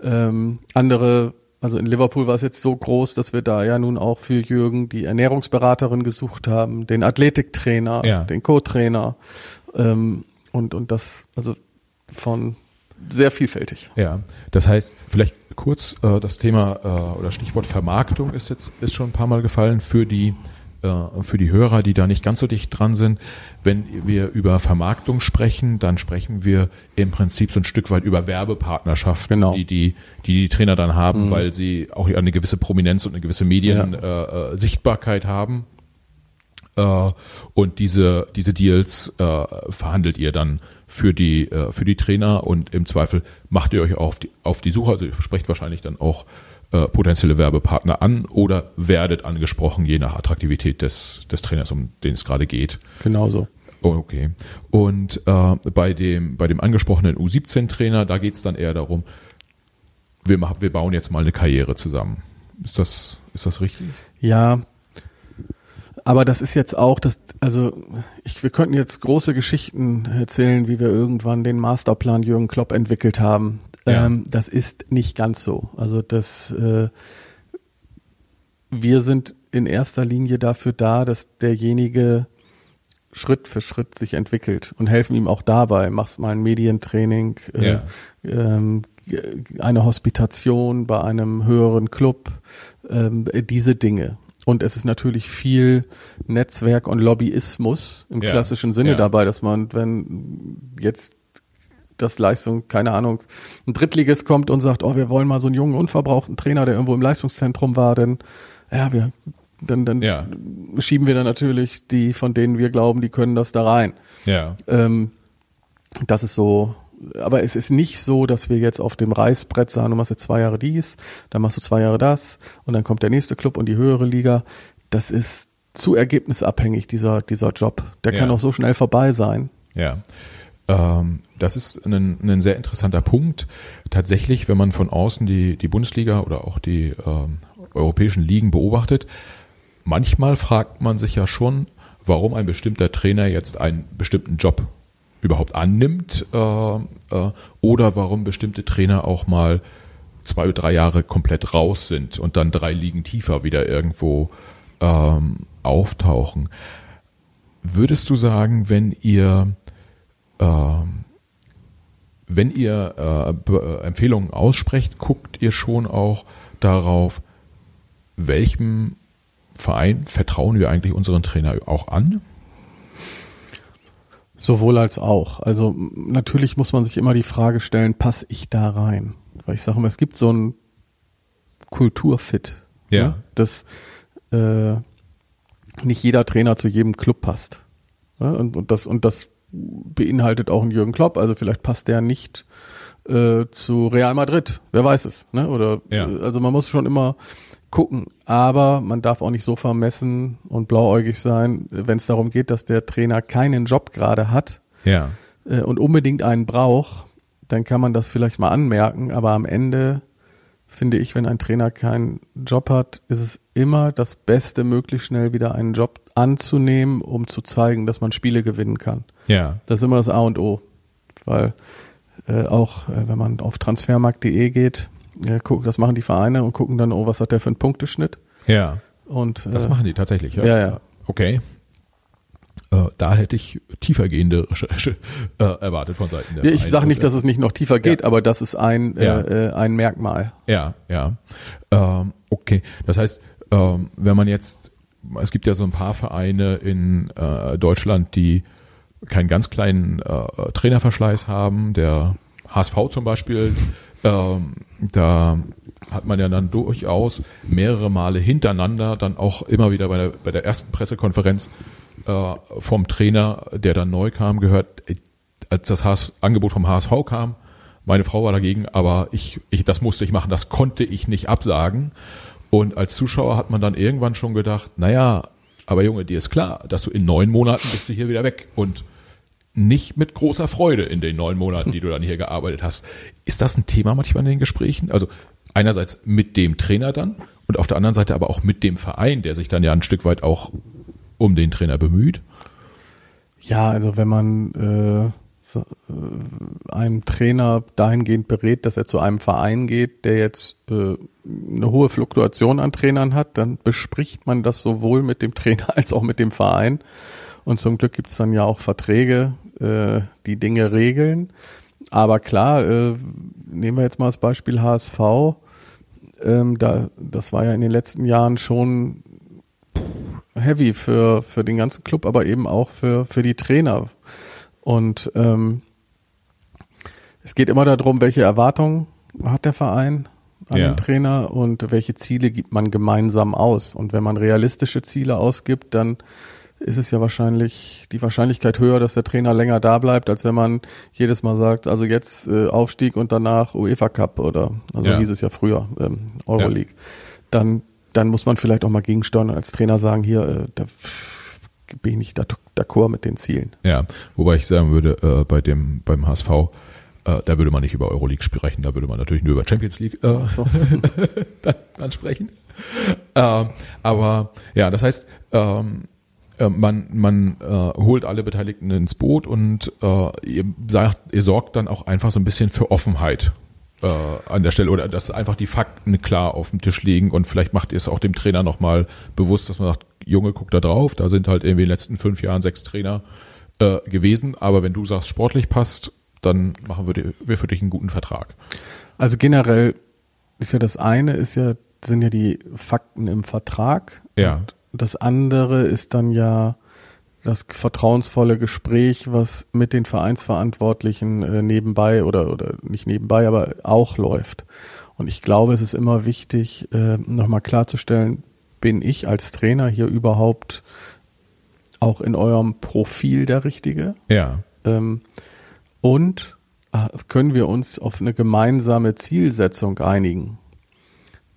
ähm, andere, also in Liverpool war es jetzt so groß, dass wir da ja nun auch für Jürgen die Ernährungsberaterin gesucht haben, den Athletiktrainer, Ja. den Co-Trainer ähm, und, und das, also von sehr vielfältig. ja. Das heißt, vielleicht kurz äh, das Thema äh, oder Stichwort Vermarktung ist jetzt ist schon ein paar Mal gefallen für die für die Hörer, die da nicht ganz so dicht dran sind. Wenn wir über Vermarktung sprechen, dann sprechen wir im Prinzip so ein Stück weit über Werbepartnerschaften, Genau. die, die, die die Trainer dann haben, weil sie auch eine gewisse Prominenz und eine gewisse Mediensichtbarkeit äh, äh, Sichtbarkeit haben. Äh, und diese, diese Deals äh, verhandelt ihr dann für die, äh, für die Trainer und im Zweifel macht ihr euch auf die, auf die Suche, also ihr sprecht wahrscheinlich dann auch äh, potenzielle Werbepartner an oder werdet angesprochen, je nach Attraktivität des, des Trainers, um den es gerade geht. Genauso. Okay. Und äh, bei dem bei dem angesprochenen U17-Trainer, da geht es dann eher darum, wir, machen, wir bauen jetzt mal eine Karriere zusammen. Ist das ist das richtig? Ja, aber das ist jetzt auch das, also ich, wir könnten jetzt große Geschichten erzählen, wie wir irgendwann den Masterplan Jürgen Klopp entwickelt haben. Ja. Ähm, das ist nicht ganz so. Also das, äh, wir sind in erster Linie dafür da, dass derjenige Schritt für Schritt sich entwickelt und helfen ihm auch dabei. Machst mal ein Medientraining, äh, Ja. ähm, eine Hospitation bei einem höheren Club, ähm, diese Dinge. Und es ist natürlich viel Netzwerk und Lobbyismus im Ja. klassischen Sinne Ja. dabei, dass man, wenn jetzt dass Leistung, keine Ahnung, ein Drittliges kommt und sagt, oh, wir wollen mal so einen jungen, unverbrauchten Trainer, der irgendwo im Leistungszentrum war, denn ja, wir dann, dann ja. schieben wir dann natürlich die, von denen wir glauben, die können das da rein. Ja. Ähm, das ist so, aber es ist nicht so, dass wir jetzt auf dem Reißbrett sagen, du machst jetzt zwei Jahre dies, dann machst du zwei Jahre das und dann kommt der nächste Club und die höhere Liga. Das ist zu ergebnisabhängig, dieser, dieser Job. Der ja. kann auch so schnell vorbei sein. Ja. Ähm, das ist ein, ein sehr interessanter Punkt. Tatsächlich, wenn man von außen die, die Bundesliga oder auch die ähm, europäischen Ligen beobachtet, manchmal fragt man sich ja schon, warum ein bestimmter Trainer jetzt einen bestimmten Job überhaupt annimmt äh, äh, oder warum bestimmte Trainer auch mal zwei oder drei Jahre komplett raus sind und dann drei Ligen tiefer wieder irgendwo ähm, auftauchen. Würdest du sagen, wenn ihr äh, wenn ihr äh, äh, Empfehlungen aussprecht, guckt ihr schon auch darauf, welchem Verein vertrauen wir eigentlich unseren Trainer auch an? Sowohl als auch. Also natürlich muss man sich immer die Frage stellen, passe ich da rein? Weil ich sage immer, es gibt so ein Kulturfit. Ja. Ne? Dass äh, nicht jeder Trainer zu jedem Club passt. Ja? Und, und, das, und das beinhaltet auch einen Jürgen Klopp. Also vielleicht passt der nicht äh, zu Real Madrid. Wer weiß es. Ne? Oder ja. also man muss schon immer gucken. Aber man darf auch nicht so vermessen und blauäugig sein, wenn es darum geht, dass der Trainer keinen Job gerade hat ja. äh, und unbedingt einen braucht, dann kann man das vielleicht mal anmerken. Aber am Ende finde ich, wenn ein Trainer keinen Job hat, ist es immer das Beste, möglichst schnell wieder einen Job anzunehmen, um zu zeigen, dass man Spiele gewinnen kann. Ja. Das ist immer das A und O. Weil äh, auch äh, wenn man auf transfermarkt.de geht, ja, guck, das machen die Vereine und gucken dann, oh, was hat der für einen Punkteschnitt? Ja. Und, das äh, machen die tatsächlich, ja. Ja, ja. Okay. Äh, da hätte ich tiefergehende Recherche äh, erwartet von Seiten der ja, Ich sage nicht, dass es nicht noch tiefer geht, ja. aber das ist ein, ja. äh, ein Merkmal. Ja, ja. Ähm, okay. Das heißt, ähm, wenn man jetzt, es gibt ja so ein paar Vereine in äh, Deutschland, die keinen ganz kleinen äh, Trainerverschleiß haben. Der HSV zum Beispiel, ähm, da hat man ja dann durchaus mehrere Male hintereinander dann auch immer wieder bei der, bei der ersten Pressekonferenz äh, vom Trainer, der dann neu kam, gehört, als das HS, Angebot vom HSV kam, meine Frau war dagegen, aber ich, ich, das musste ich machen, das konnte ich nicht absagen. Und als Zuschauer hat man dann irgendwann schon gedacht, naja, aber Junge, dir ist klar, dass du in neun Monaten bist du hier wieder weg. Und nicht mit großer Freude in den neun Monaten, die du dann hier gearbeitet hast. Ist das ein Thema manchmal in den Gesprächen? Also einerseits mit dem Trainer dann und auf der anderen Seite aber auch mit dem Verein, der sich dann ja ein Stück weit auch um den Trainer bemüht. Ja, also wenn man äh, so, äh, einem Trainer dahingehend berät, dass er zu einem Verein geht, der jetzt äh, eine hohe Fluktuation an Trainern hat, dann bespricht man das sowohl mit dem Trainer als auch mit dem Verein. Und zum Glück gibt es dann ja auch Verträge, äh, die Dinge regeln. Aber klar, äh, nehmen wir jetzt mal das Beispiel HSV. Ähm, da, das war ja in den letzten Jahren schon heavy für, für den ganzen Club, aber eben auch für, für die Trainer. Und ähm, es geht immer darum, welche Erwartungen hat der Verein an ja. den Trainer und welche Ziele gibt man gemeinsam aus. Und wenn man realistische Ziele ausgibt, dann ist es ja wahrscheinlich die Wahrscheinlichkeit höher, dass der Trainer länger da bleibt, als wenn man jedes Mal sagt, also jetzt äh, Aufstieg und danach UEFA Cup oder also ja. hieß es ja früher ähm, Euroleague. Ja. Dann dann muss man vielleicht auch mal gegensteuern und als Trainer sagen, hier äh, da bin ich nicht d'accord mit den Zielen. Ja, wobei ich sagen würde, äh, bei dem beim HSV äh, da würde man nicht über Euroleague sprechen, da würde man natürlich nur über Champions League äh, so. dann, dann sprechen. Ähm, aber ja, das heißt, ähm, äh, man, man äh, holt alle Beteiligten ins Boot und äh, ihr sagt, ihr sorgt dann auch einfach so ein bisschen für Offenheit äh, an der Stelle oder dass einfach die Fakten klar auf dem Tisch liegen und vielleicht macht ihr es auch dem Trainer nochmal bewusst, dass man sagt, Junge, guck da drauf, da sind halt irgendwie in den letzten fünf Jahren sechs Trainer äh, gewesen, aber wenn du sagst, sportlich passt, dann machen wir, wir für dich einen guten Vertrag. Also generell ist ja das eine, ist ja, sind ja die Fakten im Vertrag. Ja. Das andere ist dann ja das vertrauensvolle Gespräch, was mit den Vereinsverantwortlichen äh, nebenbei oder, oder nicht nebenbei, aber auch läuft. Und ich glaube, es ist immer wichtig, äh, nochmal klarzustellen, bin ich als Trainer hier überhaupt auch in eurem Profil der Richtige? Ja. Ähm, und äh, können wir uns auf eine gemeinsame Zielsetzung einigen?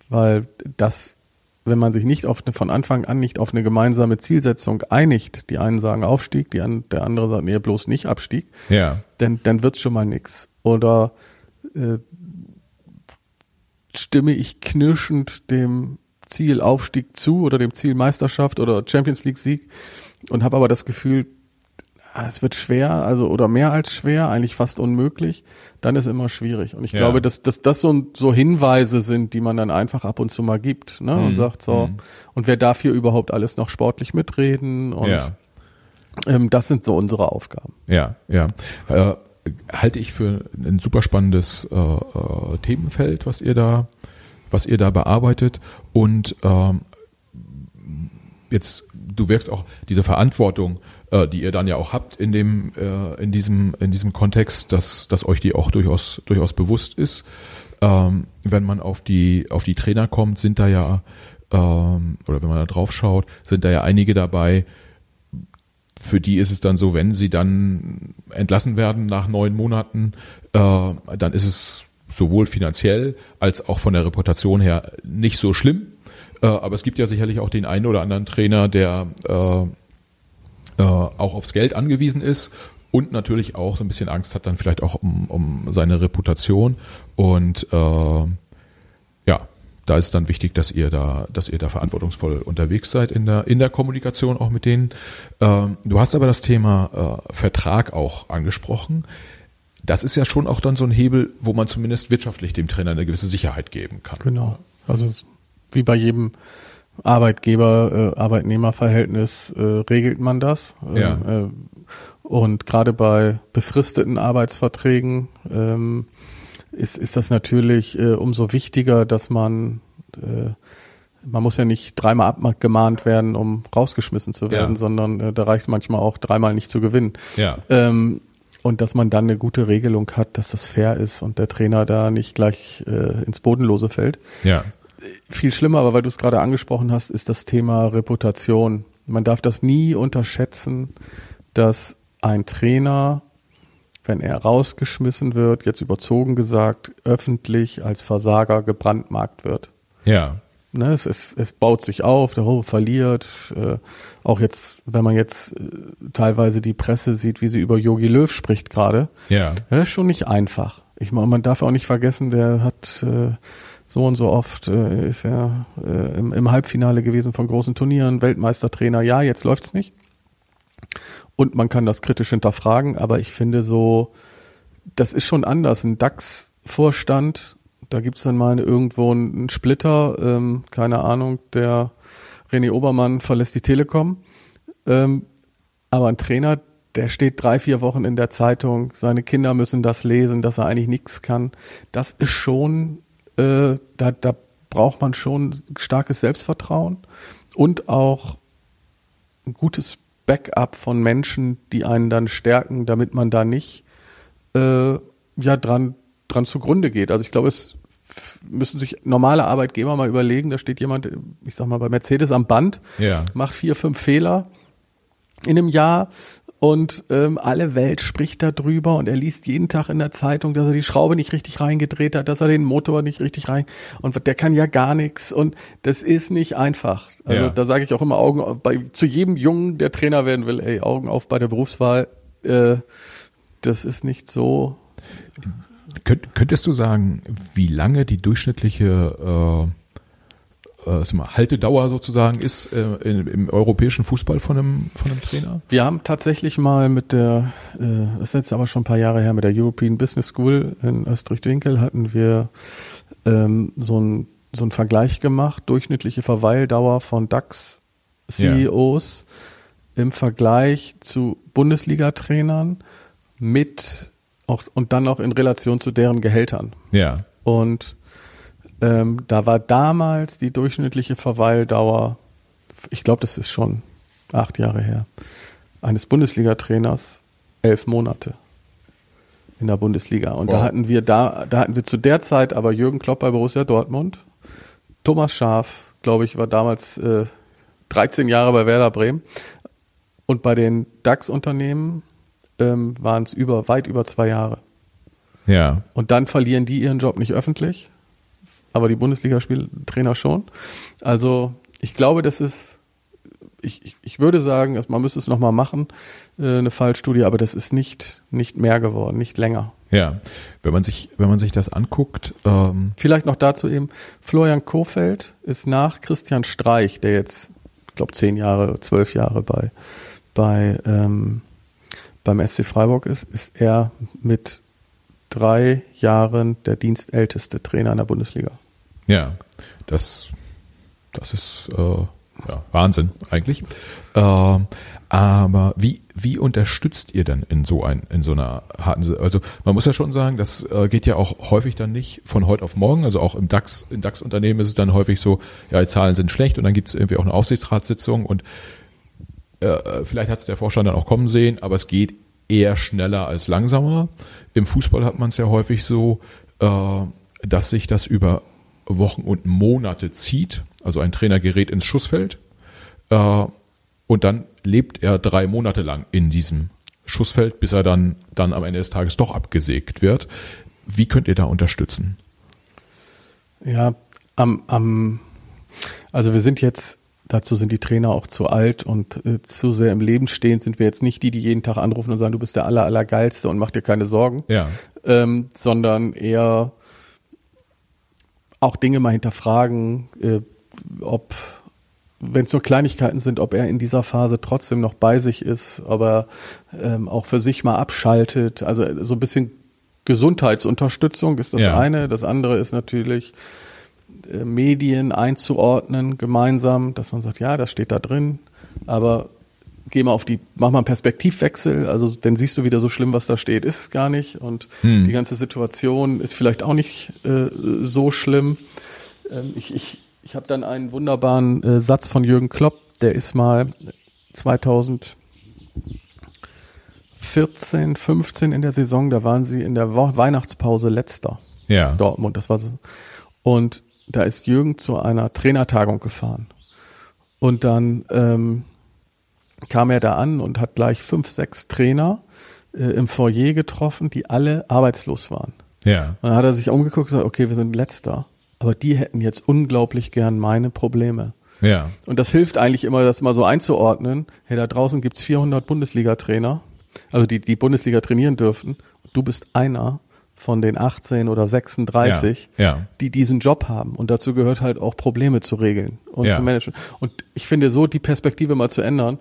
Weil das wenn man sich nicht auf eine, von Anfang an nicht auf eine gemeinsame Zielsetzung einigt, die einen sagen Aufstieg, die an, der andere sagt, nee, bloß nicht Abstieg, ja. dann, dann wird's schon mal nix. Oder äh, stimme ich knirschend dem Ziel Aufstieg zu oder dem Ziel Meisterschaft oder Champions League Sieg und habe aber das Gefühl, es wird schwer, also oder mehr als schwer, eigentlich fast unmöglich, dann ist immer schwierig. Und ich ja. glaube, dass, dass das so, so Hinweise sind, die man dann einfach ab und zu mal gibt, ne? Mhm. Und sagt so, mhm. und wer darf hier überhaupt alles noch sportlich mitreden? Und ja. ähm, das sind so unsere Aufgaben. Ja, ja. Äh, halte ich für ein super spannendes äh, äh, Themenfeld, was ihr da, was ihr da bearbeitet. Und ähm, jetzt, du wirkst auch diese Verantwortung äh, die ihr dann ja auch habt in dem äh, in diesem in diesem Kontext, dass dass euch die auch durchaus durchaus bewusst ist. Ähm, wenn man auf die auf die Trainer kommt, sind da ja ähm, oder wenn man da drauf schaut, sind da ja einige dabei. Für die ist es dann so, wenn sie dann entlassen werden nach neun Monaten, äh, dann ist es sowohl finanziell als auch von der Reputation her nicht so schlimm. Äh, aber es gibt ja sicherlich auch den einen oder anderen Trainer, der äh, äh, auch aufs Geld angewiesen ist und natürlich auch so ein bisschen Angst hat dann vielleicht auch um, um seine Reputation und äh, ja, da ist es dann wichtig, dass ihr da, dass ihr da verantwortungsvoll unterwegs seid in der in der Kommunikation auch mit denen. Ähm, du hast aber das Thema äh, Vertrag auch angesprochen. Das ist ja schon auch dann so ein Hebel, wo man zumindest wirtschaftlich dem Trainer eine gewisse Sicherheit geben kann. Genau. Also wie bei jedem Arbeitgeber-Arbeitnehmer-Verhältnis äh, regelt man das. Ähm, ja. Äh, und gerade bei befristeten Arbeitsverträgen ähm, ist, ist das natürlich äh, umso wichtiger, dass man äh, man muss ja nicht dreimal abgemahnt werden, um rausgeschmissen zu werden, ja. sondern äh, da reicht es manchmal auch dreimal nicht zu gewinnen. Ja. Ähm, und dass man dann eine gute Regelung hat, dass das fair ist und der Trainer da nicht gleich äh, ins Bodenlose fällt. Ja viel schlimmer, aber weil du es gerade angesprochen hast, ist das Thema Reputation. Man darf das nie unterschätzen, dass ein Trainer, wenn er rausgeschmissen wird, jetzt überzogen gesagt, öffentlich als Versager gebrandmarkt wird. Ja. Ne, es, es, es baut sich auf, der Hohe verliert. Äh, auch jetzt, wenn man jetzt äh, teilweise die Presse sieht, wie sie über Yogi Löw spricht gerade. Ja. Das ist schon nicht einfach. Ich meine, man darf auch nicht vergessen, der hat äh, so und so oft äh, ist er äh, im, im, Halbfinale gewesen von großen Turnieren, Weltmeistertrainer. Ja, jetzt läuft's nicht. Und man kann das kritisch hinterfragen, aber ich finde so, das ist schon anders. Ein DAX-Vorstand, da gibt's dann mal irgendwo einen Splitter, ähm, keine Ahnung, der René Obermann verlässt die Telekom. Ähm, aber ein Trainer, der steht drei, vier Wochen in der Zeitung, seine Kinder müssen das lesen, dass er eigentlich nichts kann. Das ist schon äh, da, da braucht man schon starkes Selbstvertrauen und auch ein gutes Backup von Menschen, die einen dann stärken, damit man da nicht äh, ja dran dran zugrunde geht. Also ich glaube, es müssen sich normale Arbeitgeber mal überlegen, da steht jemand, ich sag mal bei Mercedes am Band, ja. macht vier, fünf Fehler in einem Jahr, und ähm, alle Welt spricht darüber und er liest jeden Tag in der Zeitung, dass er die Schraube nicht richtig reingedreht hat, dass er den Motor nicht richtig rein und der kann ja gar nichts und das ist nicht einfach. Also ja. da sage ich auch immer Augen auf, bei zu jedem Jungen, der Trainer werden will, ey Augen auf bei der Berufswahl. Äh, das ist nicht so. Könnt, könntest du sagen, wie lange die durchschnittliche äh äh, Haltedauer sozusagen ist äh, in, im europäischen Fußball von einem, von einem Trainer? Wir haben tatsächlich mal mit der, äh, das ist jetzt aber schon ein paar Jahre her, mit der European Business School in Österreich-Winkel hatten wir ähm, so ein so einen Vergleich gemacht, durchschnittliche Verweildauer von DAX-CEOs ja. im Vergleich zu Bundesliga-Trainern mit auch und dann auch in Relation zu deren Gehältern. Ja. Und ähm, da war damals die durchschnittliche Verweildauer, ich glaube, das ist schon acht Jahre her, eines Bundesliga-Trainers elf Monate in der Bundesliga. Und wow. da hatten wir da, da hatten wir zu der Zeit aber Jürgen Klopp bei Borussia Dortmund, Thomas Schaaf, glaube ich, war damals äh, 13 Jahre bei Werder Bremen. Und bei den DAX-Unternehmen ähm, waren es über, weit über zwei Jahre. Ja. Und dann verlieren die ihren Job nicht öffentlich, aber die Bundesligaspieltrainer schon. Also ich glaube, das ist, ich, ich, ich würde sagen, man müsste es nochmal machen, äh, eine Fallstudie, aber das ist nicht, nicht mehr geworden, nicht länger. Ja, wenn man sich, wenn man sich das anguckt. Ähm Vielleicht noch dazu eben, Florian Kofeld ist nach Christian Streich, der jetzt, ich glaube, zehn Jahre, zwölf Jahre bei, bei ähm, beim SC Freiburg ist, ist er mit drei Jahren der dienstälteste Trainer in der Bundesliga. Ja, das, das ist äh, ja, Wahnsinn eigentlich. Äh, aber wie, wie unterstützt ihr denn in so ein, in so einer harten, also man muss ja schon sagen, das äh, geht ja auch häufig dann nicht von heute auf morgen. Also auch im DAX, in DAX-Unternehmen ist es dann häufig so, ja, die Zahlen sind schlecht und dann gibt es irgendwie auch eine Aufsichtsratssitzung und äh, vielleicht hat es der Vorstand dann auch kommen sehen, aber es geht eher schneller als langsamer. Im Fußball hat man es ja häufig so, äh, dass sich das über Wochen und Monate zieht. Also ein Trainer gerät ins Schussfeld äh, und dann lebt er drei Monate lang in diesem Schussfeld, bis er dann, dann am Ende des Tages doch abgesägt wird. Wie könnt ihr da unterstützen? Ja, am, am, also wir sind jetzt, dazu sind die Trainer auch zu alt und äh, zu sehr im Leben stehend sind wir jetzt nicht die, die jeden Tag anrufen und sagen, du bist der aller, allergeilste und mach dir keine Sorgen. Ja. Ähm, sondern eher auch Dinge mal hinterfragen, äh, ob wenn es nur Kleinigkeiten sind, ob er in dieser Phase trotzdem noch bei sich ist, ob er ähm, auch für sich mal abschaltet. Also äh, so ein bisschen Gesundheitsunterstützung ist das ja. eine. Das andere ist natürlich äh, Medien einzuordnen gemeinsam, dass man sagt, ja, das steht da drin, aber geh mal auf die, mach mal einen Perspektivwechsel, also dann siehst du wieder so schlimm, was da steht, ist es gar nicht und hm. die ganze Situation ist vielleicht auch nicht äh, so schlimm. Ähm, ich, ich ich habe dann einen wunderbaren äh, Satz von Jürgen Klopp, der ist mal 2014, 15 in der Saison, da waren sie in der Wo Weihnachtspause letzter. Ja. Dortmund, das war so. Und da ist Jürgen zu einer Trainertagung gefahren. Und dann ähm, kam er da an und hat gleich fünf, sechs Trainer äh, im Foyer getroffen, die alle arbeitslos waren. Ja. Und dann hat er sich umgeguckt und gesagt, okay, wir sind letzter aber die hätten jetzt unglaublich gern meine Probleme. Ja. Und das hilft eigentlich immer, das mal so einzuordnen. Hey, da draußen gibt's 400 Bundesliga-Trainer, also die, die Bundesliga trainieren dürfen. Du bist einer von den 18 oder 36, ja, ja. die diesen Job haben. Und dazu gehört halt auch Probleme zu regeln und ja. zu managen. Und ich finde, so die Perspektive mal zu ändern,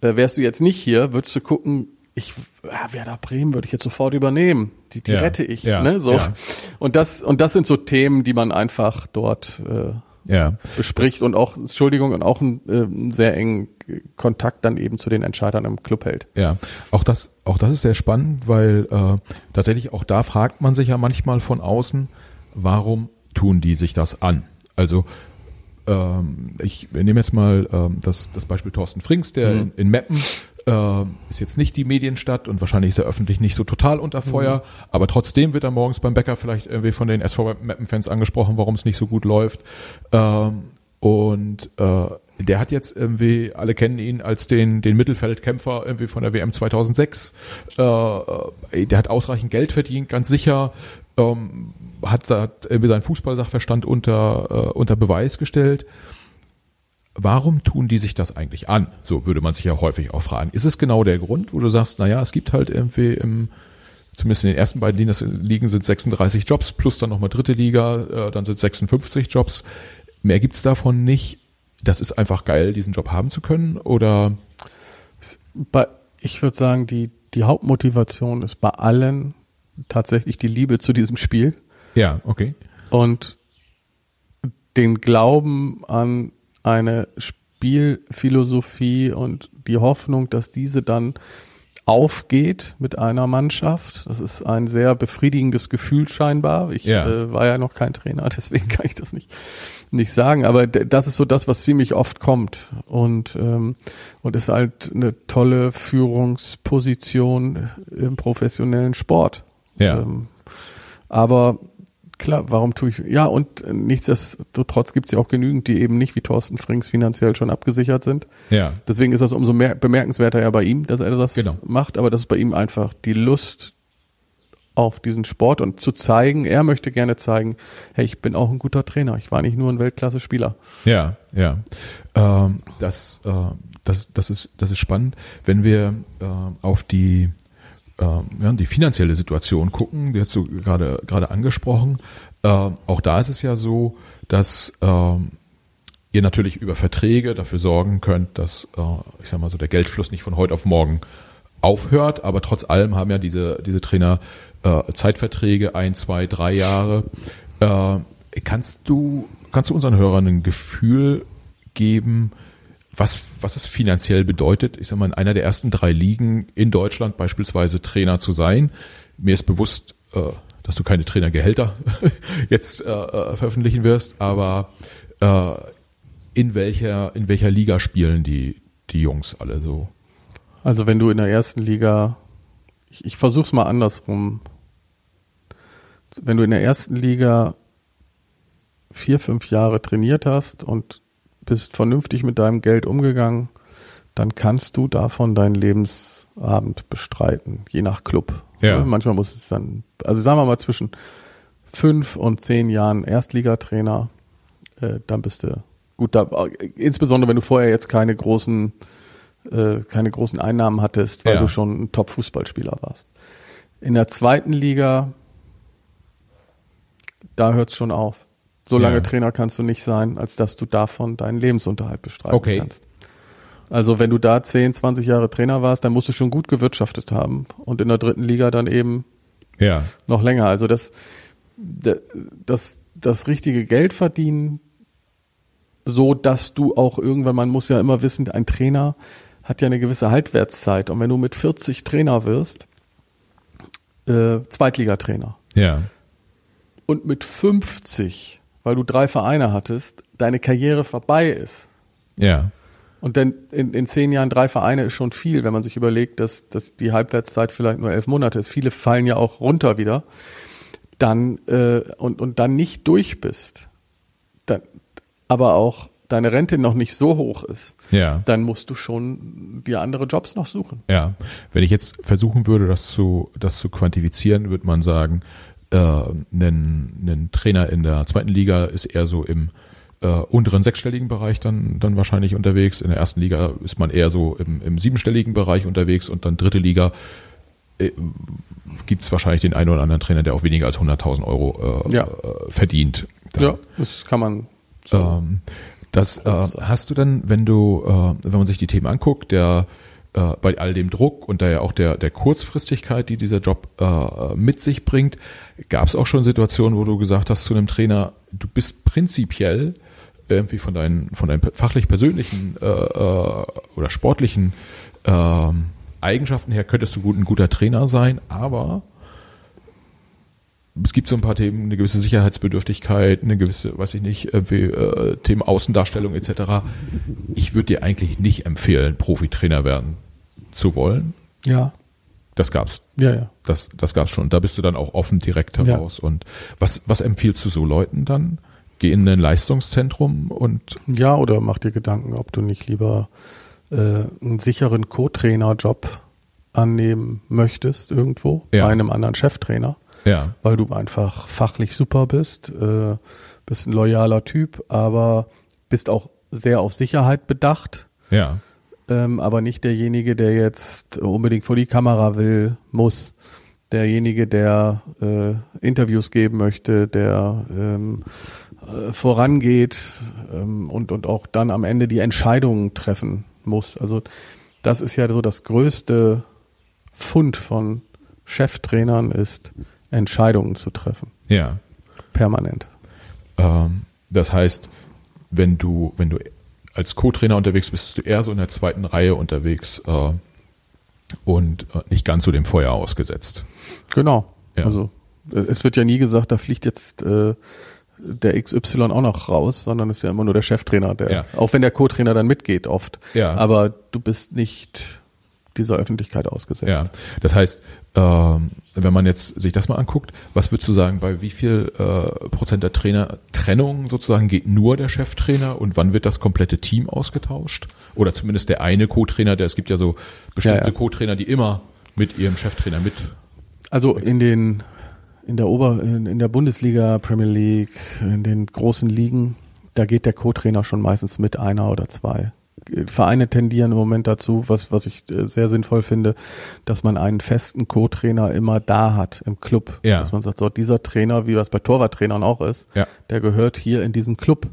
äh, wärst du jetzt nicht hier, würdest du gucken, ich, ja, Werder Bremen würde ich jetzt sofort übernehmen. Die, die ja, rette ich. Ja, ne? so. Ja. Und das, und das sind so Themen, die man einfach dort äh, ja. bespricht das, und auch, Entschuldigung, und auch einen, äh, einen sehr engen Kontakt dann eben zu den Entscheidern im Club hält. Ja, auch das, auch das ist sehr spannend, weil äh, tatsächlich auch da fragt man sich ja manchmal von außen, warum tun die sich das an? Also ähm, ich nehme jetzt mal ähm, das, das Beispiel Thorsten Frings, der mhm. in, in Meppen äh, ist jetzt nicht die Medienstadt und wahrscheinlich ist er öffentlich nicht so total unter Feuer, mhm. aber trotzdem wird er morgens beim Bäcker vielleicht irgendwie von den SV Mappen-Fans angesprochen, warum es nicht so gut läuft. Ähm, und äh, der hat jetzt irgendwie, alle kennen ihn als den, den Mittelfeldkämpfer irgendwie von der WM 2006. Äh, äh, der hat ausreichend Geld verdient, ganz sicher. Ähm, hat, hat irgendwie seinen Fußballsachverstand unter, äh, unter Beweis gestellt warum tun die sich das eigentlich an? So würde man sich ja häufig auch fragen. Ist es genau der Grund, wo du sagst, naja, es gibt halt irgendwie im, zumindest in den ersten beiden Ligen sind 36 Jobs, plus dann nochmal dritte Liga, äh, dann sind 56 Jobs. Mehr gibt's davon nicht. Das ist einfach geil, diesen Job haben zu können, oder? Ich würde sagen, die, die Hauptmotivation ist bei allen tatsächlich die Liebe zu diesem Spiel. Ja, okay. Und den Glauben an eine Spielphilosophie und die Hoffnung, dass diese dann aufgeht mit einer Mannschaft. Das ist ein sehr befriedigendes Gefühl scheinbar. Ich Ja. äh, war ja noch kein Trainer, deswegen kann ich das nicht nicht sagen. Aber das ist so das, was ziemlich oft kommt und ähm, und ist halt eine tolle Führungsposition im professionellen Sport. Ja. Ähm, aber klar, warum tue ich, ja, und nichtsdestotrotz gibt es ja auch genügend, die eben nicht wie Thorsten Frings finanziell schon abgesichert sind. Ja. Deswegen ist das umso mehr bemerkenswerter ja bei ihm, dass er das Genau. macht, aber das ist bei ihm einfach die Lust auf diesen Sport und zu zeigen, er möchte gerne zeigen, hey, ich bin auch ein guter Trainer, ich war nicht nur ein Weltklasse-Spieler. Ja, ja. Ähm, das, äh, das, das, ist, das ist spannend. Wenn wir äh, auf die, ja, die finanzielle Situation gucken, die hast du gerade, gerade angesprochen, äh, auch da ist es ja so, dass ähm, ihr natürlich über Verträge dafür sorgen könnt, dass, äh, ich sag mal so, der Geldfluss nicht von heute auf morgen aufhört, aber trotz allem haben ja diese, diese Trainer äh, Zeitverträge, ein, zwei, drei Jahre. Äh, kannst du, kannst du unseren Hörern ein Gefühl geben, was, was es finanziell bedeutet, ich sag mal, in einer der ersten drei Ligen in Deutschland beispielsweise Trainer zu sein? Mir ist bewusst, äh, dass du keine Trainergehälter jetzt äh, äh, veröffentlichen wirst, aber äh, in welcher, in welcher Liga spielen die, die Jungs alle so? Also wenn du in der ersten Liga, ich, ich versuch's mal andersrum, wenn du in der ersten Liga vier, fünf Jahre trainiert hast und bist vernünftig mit deinem Geld umgegangen, dann kannst du davon deinen Lebensabend bestreiten, je nach Club. Ja. Manchmal muss es dann, also sagen wir mal zwischen fünf und zehn Jahren Erstligatrainer, äh, dann bist du gut da. Insbesondere wenn du vorher jetzt keine großen äh, keine großen Einnahmen hattest, weil Ja. du schon ein Top-Fußballspieler warst. In der zweiten Liga, da hört es schon auf. So lange Ja. Trainer kannst du nicht sein, als dass du davon deinen Lebensunterhalt bestreiten Okay. kannst. Also wenn du da 10, 20 Jahre Trainer warst, dann musst du schon gut gewirtschaftet haben und in der dritten Liga dann eben Ja, noch länger. Also das, das, das richtige Geld verdienen, so dass du auch irgendwann, man muss ja immer wissen, ein Trainer hat ja eine gewisse Haltwertszeit. Und wenn du mit 40 Trainer wirst, äh, Zweitligatrainer, ja, und mit 50, weil du drei Vereine hattest, deine Karriere vorbei ist, ja, und dann in, in zehn Jahren drei Vereine ist schon viel, wenn man sich überlegt, dass, dass die Halbwertszeit vielleicht nur elf Monate ist. Viele fallen ja auch runter wieder. Dann äh, und, und dann nicht durch bist, dann, aber auch deine Rente noch nicht so hoch ist, ja. dann musst du schon dir andere Jobs noch suchen. Ja, wenn ich jetzt versuchen würde, das zu, das zu quantifizieren, würde man sagen, äh, ein, ein Trainer in der zweiten Liga ist eher so im äh, unteren sechsstelligen Bereich dann, dann wahrscheinlich unterwegs. In der ersten Liga ist man eher so im, im siebenstelligen Bereich unterwegs und dann dritte Liga äh, gibt es wahrscheinlich den einen oder anderen Trainer, der auch weniger als 100.000 Euro äh, Ja. äh, verdient. Dann. Ja, das kann man so. Ähm, das äh, hast du dann, wenn du, äh, wenn man sich die Themen anguckt, der äh, bei all dem Druck und daher auch der, der Kurzfristigkeit, die dieser Job äh, mit sich bringt, gab es auch schon Situationen, wo du gesagt hast zu einem Trainer, du bist prinzipiell irgendwie von deinen, von deinen fachlich persönlichen äh, äh, oder sportlichen ähm, Eigenschaften her könntest du gut, ein guter Trainer sein, aber es gibt so ein paar Themen, eine gewisse Sicherheitsbedürftigkeit, eine gewisse, weiß ich nicht, irgendwie, äh, Themen Außendarstellung etc. Ich würde dir eigentlich nicht empfehlen, Profitrainer werden zu wollen. ja, Das gab's, ja, ja. das, das gab's schon. Da bist du dann auch offen direkt heraus. Und was, was empfiehlst du so Leuten dann? Geh in ein Leistungszentrum und Ja, oder mach dir Gedanken, ob du nicht lieber äh, einen sicheren Co-Trainer-Job annehmen möchtest irgendwo Ja. bei einem anderen Cheftrainer, ja, weil du einfach fachlich super bist, äh, bist ein loyaler Typ, aber bist auch sehr auf Sicherheit bedacht, ja, ähm, aber nicht derjenige, der jetzt unbedingt vor die Kamera will, muss. Derjenige, der äh, Interviews geben möchte, der ähm, äh, vorangeht ähm, und, und auch dann am Ende die Entscheidungen treffen muss. Also das ist ja so das größte Fund von Cheftrainern ist, Entscheidungen zu treffen. ja. Permanent. Ähm, das heißt, wenn du, wenn du als Co-Trainer unterwegs bist, bist du eher so in der zweiten Reihe unterwegs. Äh, und äh, nicht ganz so dem Feuer ausgesetzt. Genau. Ja. Also äh, es wird ja nie gesagt, da fliegt jetzt äh, der XY auch noch raus, sondern es ist ja immer nur der Cheftrainer, der, ja. auch wenn der Co-Trainer dann mitgeht oft. Ja. Aber du bist nicht dieser Öffentlichkeit ausgesetzt. Ja. Das heißt, ähm, wenn man jetzt sich das mal anguckt, was würdest du sagen, bei wie viel äh, Prozent der Trainer Trennung sozusagen geht nur der Cheftrainer und wann wird das komplette Team ausgetauscht? Oder zumindest der eine Co-Trainer, der es gibt ja so bestimmte ja, ja. Co-Trainer, die immer mit ihrem Cheftrainer mit. Also in den in der Ober in, in der Bundesliga, Premier League, in den großen Ligen, da geht der Co-Trainer schon meistens mit einer oder zwei. Vereine tendieren im Moment dazu, was, was ich äh, sehr sinnvoll finde, dass man einen festen Co-Trainer immer da hat im Club. Ja. Dass man sagt, so dieser Trainer, wie das bei Torwarttrainern auch ist, ja. der gehört hier in diesen Club.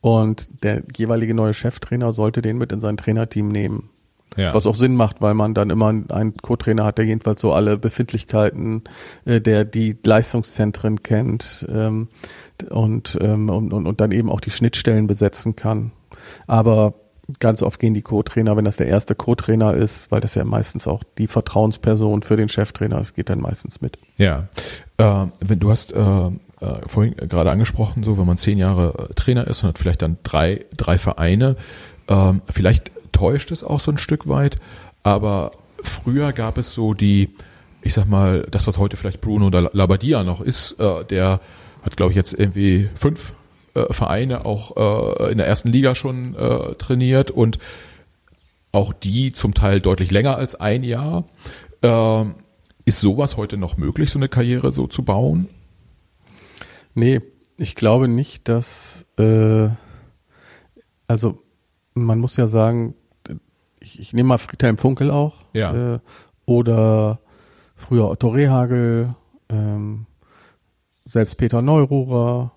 Und der jeweilige neue Cheftrainer sollte den mit in sein Trainerteam nehmen. Ja. Was auch Sinn macht, weil man dann immer einen Co-Trainer hat, der jedenfalls so alle Befindlichkeiten, äh, der die Leistungszentren kennt ähm, und, ähm, und, und, und dann eben auch die Schnittstellen besetzen kann. Aber ganz oft gehen die Co-Trainer, wenn das der erste Co-Trainer ist, weil das ja meistens auch die Vertrauensperson für den Cheftrainer ist, geht dann meistens mit. Ja, äh, wenn du hast äh, äh, vorhin gerade angesprochen, so wenn man zehn Jahre äh, Trainer ist und hat vielleicht dann drei drei Vereine, äh, vielleicht täuscht es auch so ein Stück weit, aber früher gab es so die, ich sag mal, das was heute vielleicht Bruno oder Labadia noch ist, äh, der hat glaube ich jetzt irgendwie fünf äh, Vereine auch äh, in der ersten Liga schon äh, trainiert und auch die zum Teil deutlich länger als ein Jahr. Äh, ist sowas heute noch möglich, so eine Karriere so zu bauen? Nee, ich glaube nicht, dass, äh, also man muss ja sagen, ich, ich nehme mal Friedhelm Funkel auch. Ja. Äh, oder früher Otto Rehagel, ähm, selbst Peter Neururer,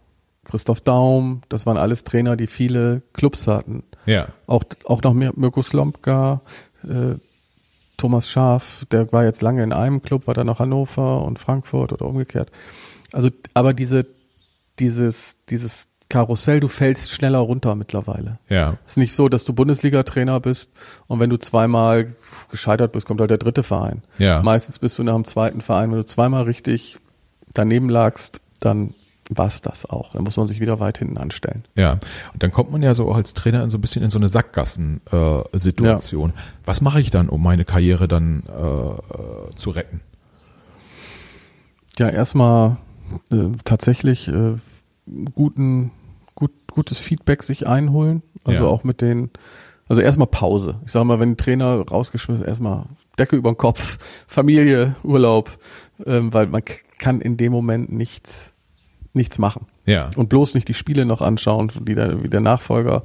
Christoph Daum, das waren alles Trainer, die viele Clubs hatten. Ja. Auch, auch noch Mirko Slomka, äh, Thomas Schaaf, der war jetzt lange in einem Club, war dann noch Hannover und Frankfurt oder umgekehrt. Also, aber diese, dieses, dieses Karussell, du fällst schneller runter mittlerweile. Ja. Es ist nicht so, dass du Bundesliga-Trainer bist und wenn du zweimal gescheitert bist, kommt halt der dritte Verein. Ja. Meistens bist du nach dem zweiten Verein, wenn du zweimal richtig daneben lagst, dann war es das auch. Dann muss man sich wieder weit hinten anstellen. Ja, und dann kommt man ja so auch als Trainer so ein bisschen in so eine Sackgassen-Situation. Äh, ja. Was mache ich dann, um meine Karriere dann äh, zu retten? Ja, erstmal äh, tatsächlich äh, guten, gut, gutes Feedback sich einholen. Also ja. auch mit den, also erstmal Pause. Ich sage mal, wenn ein Trainer rausgeschmissen ist, erstmal Decke über den Kopf, Familie, Urlaub, ähm, weil man kann in dem Moment nichts nichts machen. Ja. Und bloß nicht die Spiele noch anschauen, die der, wie der Nachfolger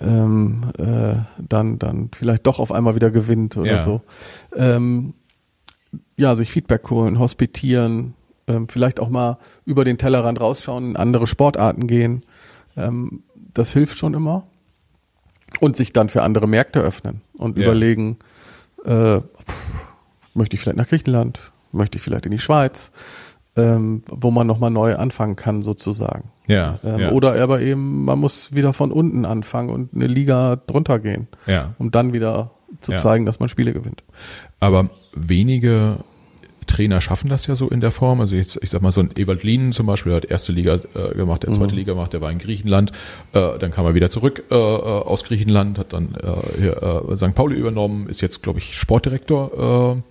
ähm, äh, dann, dann vielleicht doch auf einmal wieder gewinnt oder ja. so. Ähm, ja, sich Feedback holen, hospitieren, ähm, vielleicht auch mal über den Tellerrand rausschauen, in andere Sportarten gehen. Ähm, das hilft schon immer. Und sich dann für andere Märkte öffnen und ja. überlegen, äh, möchte ich vielleicht nach Griechenland, möchte ich vielleicht in die Schweiz, ähm, wo man nochmal neu anfangen kann, sozusagen. Ja, ähm, ja. Oder aber eben, man muss wieder von unten anfangen und eine Liga drunter gehen, ja. um dann wieder zu Ja. zeigen, dass man Spiele gewinnt. Aber wenige Trainer schaffen das ja so in der Form. Also jetzt, ich sag mal, so ein Ewald Lienen zum Beispiel der hat erste Liga äh, gemacht, der zweite Mhm. Liga gemacht, der war in Griechenland, äh, dann kam er wieder zurück äh, äh, aus Griechenland, hat dann äh, hier, äh, St. Pauli übernommen, ist jetzt, glaube ich, Sportdirektor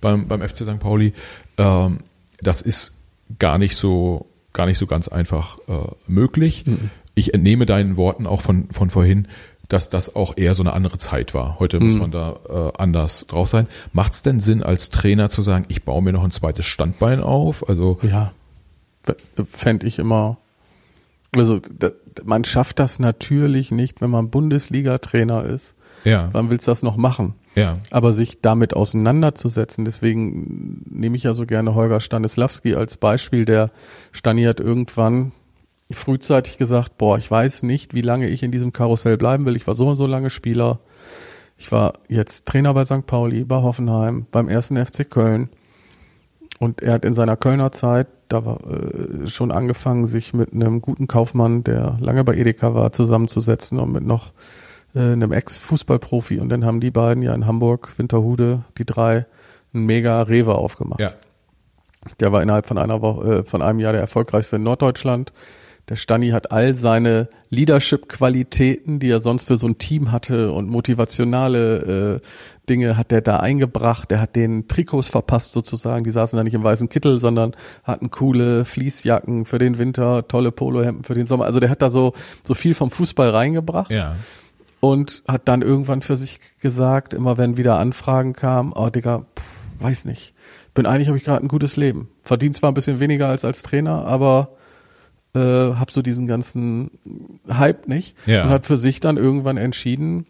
beim, beim FC St. Pauli. Ähm, das ist gar nicht so, gar nicht so ganz einfach äh, möglich. Mhm. Ich entnehme deinen Worten auch von, von vorhin, dass das auch eher so eine andere Zeit war. Heute muss Mhm. man da äh, anders drauf sein. Macht es denn Sinn, als Trainer zu sagen, ich baue mir noch ein zweites Standbein auf? Also Ja, fände ich immer. Also da, man schafft das natürlich nicht, wenn man Bundesliga-Trainer ist. ja, Wann willst du das noch machen? Ja, Aber sich damit auseinanderzusetzen, deswegen nehme ich ja so gerne Holger Stanislawski als Beispiel, der Stani hat irgendwann frühzeitig gesagt, boah, ich weiß nicht, wie lange ich in diesem Karussell bleiben will. Ich war so und so lange Spieler. Ich war jetzt Trainer bei St. Pauli, bei Hoffenheim, beim ersten FC Köln. Und er hat in seiner Kölner Zeit da war, äh, schon angefangen, sich mit einem guten Kaufmann, der lange bei Edeka war, zusammenzusetzen und mit noch äh, einem Ex-Fußballprofi und dann haben die beiden ja in Hamburg, Winterhude, die drei, ein mega Rewe aufgemacht. Ja. Der war innerhalb von einer Woche, äh, von einem Jahr der erfolgreichste in Norddeutschland. Der Stani hat all seine Leadership-Qualitäten, die er sonst für so ein Team hatte und motivationale äh, Dinge hat der da eingebracht. Der hat den Trikots verpasst sozusagen. Die saßen da nicht im weißen Kittel, sondern hatten coole Fließjacken für den Winter, tolle Polohemden für den Sommer. Also der hat da so, so viel vom Fußball reingebracht. Ja. Und hat dann irgendwann für sich gesagt, immer wenn wieder Anfragen kamen, oh Digga, pff, weiß nicht. Bin eigentlich, habe ich gerade ein gutes Leben. Verdient zwar ein bisschen weniger als als Trainer, aber äh, hab so diesen ganzen Hype nicht. Ja. Und hat für sich dann irgendwann entschieden,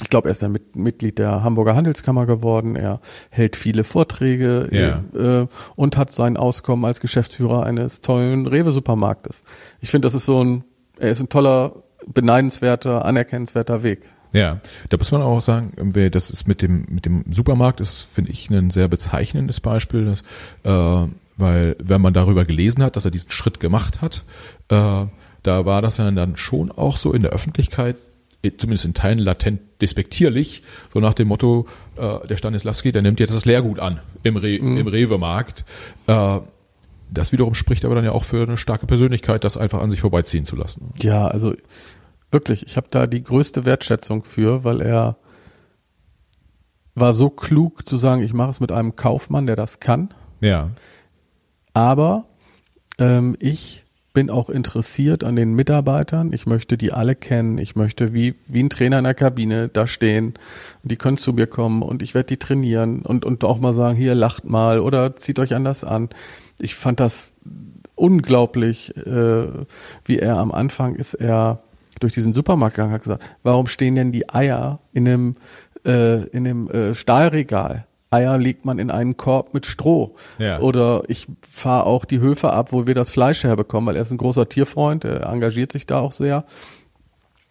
ich glaube, er ist dann mit, Mitglied der Hamburger Handelskammer geworden. Er hält viele Vorträge Ja. äh, und hat sein Auskommen als Geschäftsführer eines tollen Rewe-Supermarktes. Ich finde, das ist so ein, er ist ein toller, beneidenswerter, anerkennenswerter Weg. Ja, da muss man auch sagen, das ist mit dem mit dem Supermarkt ist, finde ich ein sehr bezeichnendes Beispiel, dass, äh, weil wenn man darüber gelesen hat, dass er diesen Schritt gemacht hat, äh, da war das ja dann schon auch so in der Öffentlichkeit, eh, zumindest in Teilen latent despektierlich, so nach dem Motto, äh, der Stanislavski, der nimmt jetzt das Leergut an im, Re im Rewe-Markt. Äh, das wiederum spricht aber dann ja auch für eine starke Persönlichkeit, das einfach an sich vorbeiziehen zu lassen. Ja, also wirklich, ich habe da die größte Wertschätzung für, weil er war so klug zu sagen, ich mache es mit einem Kaufmann, der das kann. Ja, Aber ähm, ich bin auch interessiert an den Mitarbeitern. Ich möchte die alle kennen. Ich möchte wie, wie ein Trainer in der Kabine da stehen. Und die können zu mir kommen und ich werde die trainieren und, und auch mal sagen, hier lacht mal oder zieht euch anders an. Ich fand das unglaublich, äh, wie er am Anfang ist er durch diesen Supermarkt gegangen hat gesagt, warum stehen denn die Eier in einem, äh, in einem äh, Stahlregal? Eier legt man in einen Korb mit Stroh. Ja. Oder ich fahre auch die Höfe ab, wo wir das Fleisch herbekommen, weil er ist ein großer Tierfreund, er engagiert sich da auch sehr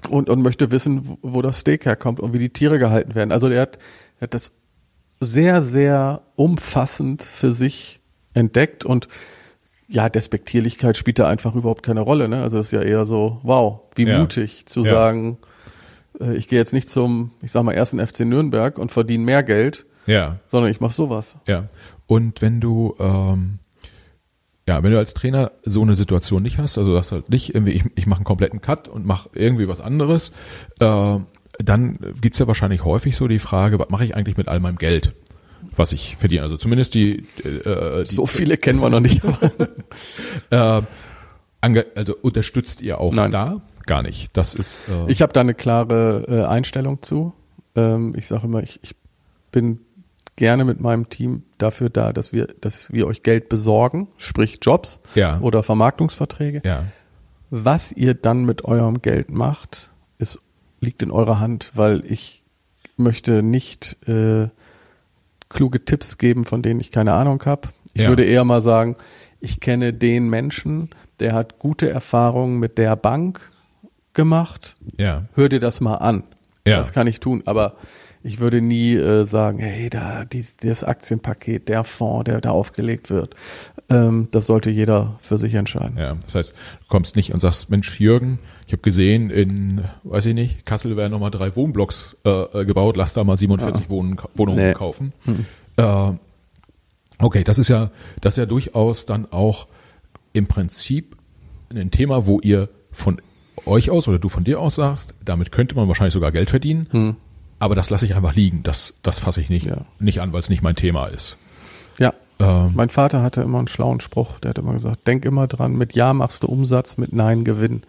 und, und möchte wissen, wo- wo das Steak herkommt und wie die Tiere gehalten werden. Also er hat, er hat das sehr, sehr umfassend für sich entdeckt und ja, Despektierlichkeit spielt da einfach überhaupt keine Rolle. Ne? Also es ist ja eher so, wow, wie Ja. mutig zu Ja. sagen, äh, ich gehe jetzt nicht zum, ich sag mal, ersten FC Nürnberg und verdiene mehr Geld, ja. sondern ich mache sowas. Ja. Und wenn du, ähm, ja, wenn du als Trainer so eine Situation nicht hast, also das halt nicht irgendwie, ich, ich mache einen kompletten Cut und mache irgendwie was anderes, äh, dann gibt's ja wahrscheinlich häufig so die Frage, was mache ich eigentlich mit all meinem Geld, was ich verdiene? Also zumindest die, äh, die So viele kennen wir noch nicht. äh, also unterstützt ihr auch Nein. da? Gar nicht. Das ist äh, Ich habe da eine klare äh, Einstellung zu. Ähm, ich sage immer, ich, ich bin gerne mit meinem Team dafür da, dass wir, dass wir euch Geld besorgen, sprich Jobs Ja. oder Vermarktungsverträge. ja, Was ihr dann mit eurem Geld macht, ist, liegt in eurer Hand, weil ich möchte nicht äh, kluge Tipps geben, von denen ich keine Ahnung habe. Ich Ja. würde eher mal sagen, ich kenne den Menschen, der hat gute Erfahrungen mit der Bank gemacht. ja, Hör dir das mal an. Ja. Das kann ich tun, aber ich würde nie äh, sagen, hey, da dies, das Aktienpaket, der Fonds, der da aufgelegt wird, ähm, das sollte jeder für sich entscheiden. ja. Das heißt, du kommst nicht und sagst, Mensch, Jürgen, ich habe gesehen, in, weiß ich nicht, Kassel werden nochmal drei Wohnblocks äh, äh, gebaut, lass da mal 47 Wohnen, Wohnungen Nee. kaufen. Äh, okay, das ist ja, das ist ja durchaus dann auch im Prinzip ein Thema, wo ihr von euch aus oder du von dir aus sagst, damit könnte man wahrscheinlich sogar Geld verdienen, aber das lasse ich einfach liegen. Das, das fasse ich nicht, Ja. nicht an, weil es nicht mein Thema ist. Ja. Ähm, Mein Vater hatte immer einen schlauen Spruch, der hat immer gesagt, denk immer dran, mit Ja machst du Umsatz, mit Nein Gewinn.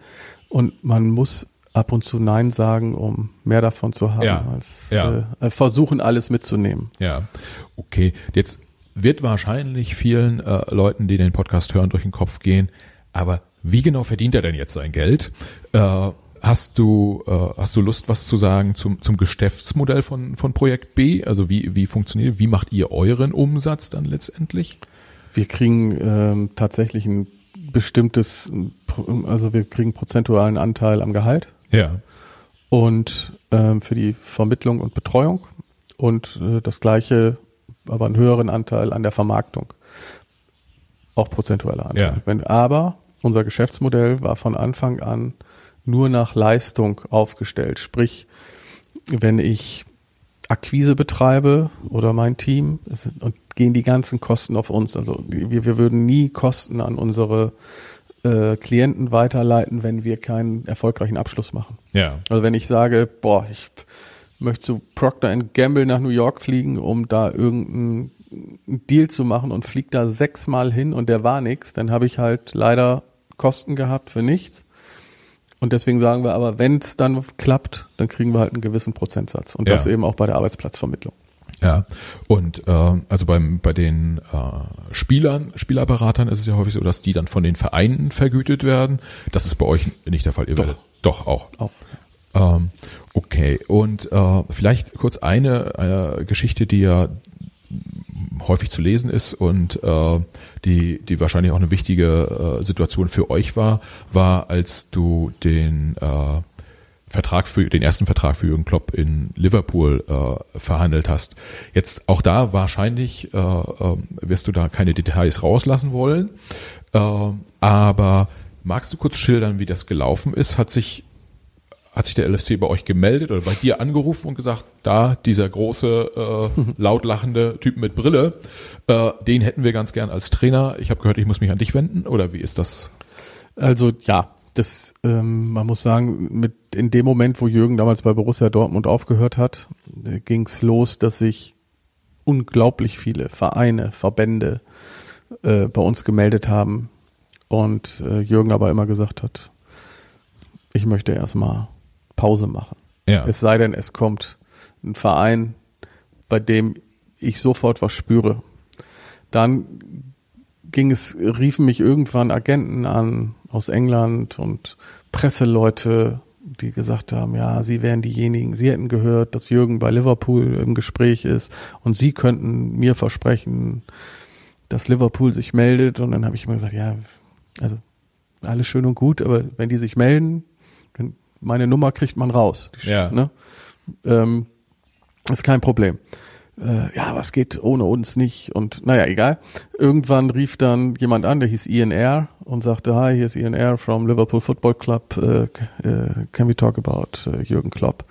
Und man muss ab und zu Nein sagen, um mehr davon zu haben, Ja. als Ja. Äh, versuchen, alles mitzunehmen. Ja, okay. Jetzt wird wahrscheinlich vielen äh, Leuten, die den Podcast hören, durch den Kopf gehen. Aber wie genau verdient er denn jetzt sein Geld? Äh, hast du äh, hast du Lust, was zu sagen zum zum Geschäftsmodell von von Projekt B? Also wie wie funktioniert? Wie macht ihr euren Umsatz dann letztendlich? Wir kriegen ähm, tatsächlich ein bestimmtes, also wir kriegen prozentualen Anteil am Gehalt Ja, und ähm, für die Vermittlung und Betreuung und äh, das gleiche, aber einen höheren Anteil an der Vermarktung. Auch prozentueller Anteil. Ja. Wenn, aber unser Geschäftsmodell war von Anfang an nur nach Leistung aufgestellt. Sprich, wenn ich Akquise betreibe oder mein Team und gehen die ganzen Kosten auf uns. Also wir, wir würden nie Kosten an unsere äh, Klienten weiterleiten, wenn wir keinen erfolgreichen Abschluss machen. Ja. Also wenn ich sage, boah, ich möchte zu Procter Gamble nach New York fliegen, um da irgendeinen Deal zu machen und fliege da sechsmal hin und der war nichts, dann habe ich halt leider Kosten gehabt für nichts. Und deswegen sagen wir aber, wenn es dann klappt, dann kriegen wir halt einen gewissen Prozentsatz. Und Ja. das eben auch bei der Arbeitsplatzvermittlung. Ja, und äh, also beim bei den äh, Spielern, Spielerberatern ist es ja häufig so, dass die dann von den Vereinen vergütet werden. Das ist bei euch nicht der Fall. Ihr Doch. werdet doch auch. Auch. Ähm, okay, und äh, vielleicht kurz eine äh, Geschichte, die ja häufig zu lesen ist und äh, die, die wahrscheinlich auch eine wichtige äh, Situation für euch war, war, als du den äh, Vertrag für den ersten Vertrag für Jürgen Klopp in Liverpool äh, verhandelt hast. Jetzt auch da wahrscheinlich äh, äh, wirst du da keine Details rauslassen wollen, äh, aber magst du kurz schildern, wie das gelaufen ist? Hat sich hat sich der LFC bei euch gemeldet oder bei dir angerufen und gesagt, da dieser große, äh, laut Typ mit Brille, äh, den hätten wir ganz gern als Trainer. Ich habe gehört, ich muss mich an dich wenden oder wie ist das? Also ja, das, ähm, man muss sagen, mit in dem Moment, wo Jürgen damals bei Borussia Dortmund aufgehört hat, ging es los, dass sich unglaublich viele Vereine, Verbände äh, bei uns gemeldet haben und äh, Jürgen aber immer gesagt hat, ich möchte erstmal Pause machen. Ja, Es sei denn, es kommt ein Verein, bei dem ich sofort was spüre. Dann ging es, riefen mich irgendwann Agenten an aus England und Presseleute, die gesagt haben, ja, sie wären diejenigen, sie hätten gehört, dass Jürgen bei Liverpool im Gespräch ist und sie könnten mir versprechen, dass Liverpool sich meldet. Und dann habe ich immer gesagt, ja, also alles schön und gut, aber wenn die sich melden, meine Nummer kriegt man raus. Ja. Ne? Ähm, ist kein Problem. Äh, ja, was geht ohne uns nicht? Und naja, egal. Irgendwann rief dann jemand an, der hieß Ian Air und sagte, hi, hier ist Ian Air from Liverpool Football Club. Äh, äh, can we talk about äh, Jürgen Klopp?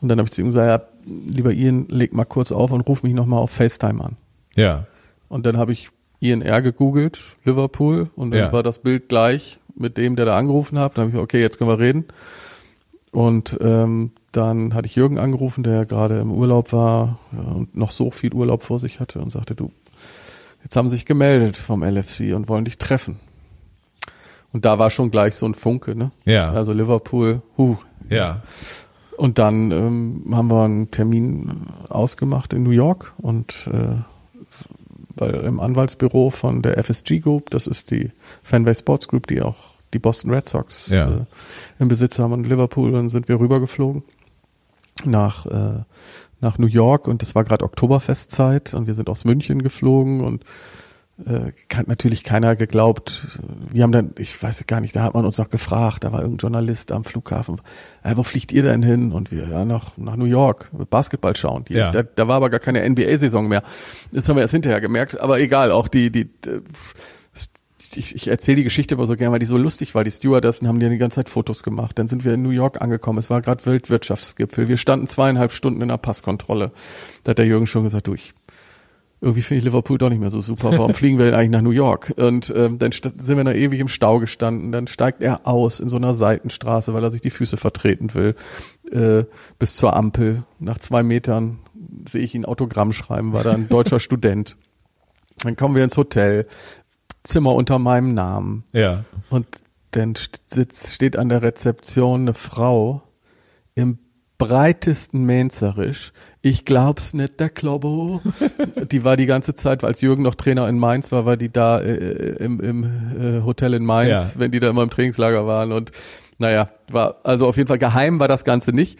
Und dann habe ich zu ihm gesagt, ja, lieber Ian, leg mal kurz auf und ruf mich nochmal auf FaceTime an. ja, Und dann habe ich INR gegoogelt, Liverpool, und dann Ja. war das Bild gleich mit dem, der da angerufen hat. Dann habe ich gesagt, okay, jetzt können wir reden. Und ähm, dann hatte ich Jürgen angerufen, der gerade im Urlaub war und noch so viel Urlaub vor sich hatte und sagte, du, jetzt haben sie sich gemeldet vom LFC und wollen dich treffen. Und da war schon gleich so ein Funke, ne? ja, Also Liverpool, huh, ja, und dann ähm, haben wir einen Termin ausgemacht in New York und äh, weil im Anwaltsbüro von der FSG Group, das ist die Fanbase Sports Group, die auch die Boston Red Sox Ja. äh, im Besitz haben und Liverpool, dann sind wir rübergeflogen nach äh, nach New York und das war gerade Oktoberfestzeit und wir sind aus München geflogen und äh, hat natürlich keiner geglaubt. Wir haben dann, ich weiß gar nicht, da hat man uns noch gefragt, da war irgendein Journalist am Flughafen, äh, wo fliegt ihr denn hin? Und wir, ja, nach, nach New York, Basketball schauen. Die, Ja. da, da war aber gar keine NBA-Saison mehr. Das haben wir erst hinterher gemerkt, aber egal, auch die, die, äh, ich, ich erzähle die Geschichte aber so gern, weil die so lustig war. Die Stewardessen haben die die ganze Zeit Fotos gemacht. Dann sind wir in New York angekommen. Es war gerade Weltwirtschaftsgipfel. Wir standen zweieinhalb Stunden in der Passkontrolle. Da hat der Jürgen schon gesagt, du, ich, irgendwie finde ich Liverpool doch nicht mehr so super. Warum fliegen wir denn eigentlich nach New York? Und ähm, dann sind wir da ewig im Stau gestanden. Dann steigt er aus in so einer Seitenstraße, weil er sich die Füße vertreten will, äh, bis zur Ampel. Nach zwei Metern sehe ich ihn Autogramm schreiben, war da ein deutscher Student. Dann kommen wir ins Hotel, Zimmer unter meinem Namen. ja, Und dann sitzt, steht an der Rezeption eine Frau im breitesten Mainzerisch. Ich glaub's nicht, der Klobbo. die war die ganze Zeit, als Jürgen noch Trainer in Mainz war, war die da äh, im, im äh, Hotel in Mainz, Ja. wenn die da immer im Trainingslager waren. Und naja, war also auf jeden Fall geheim war das Ganze nicht.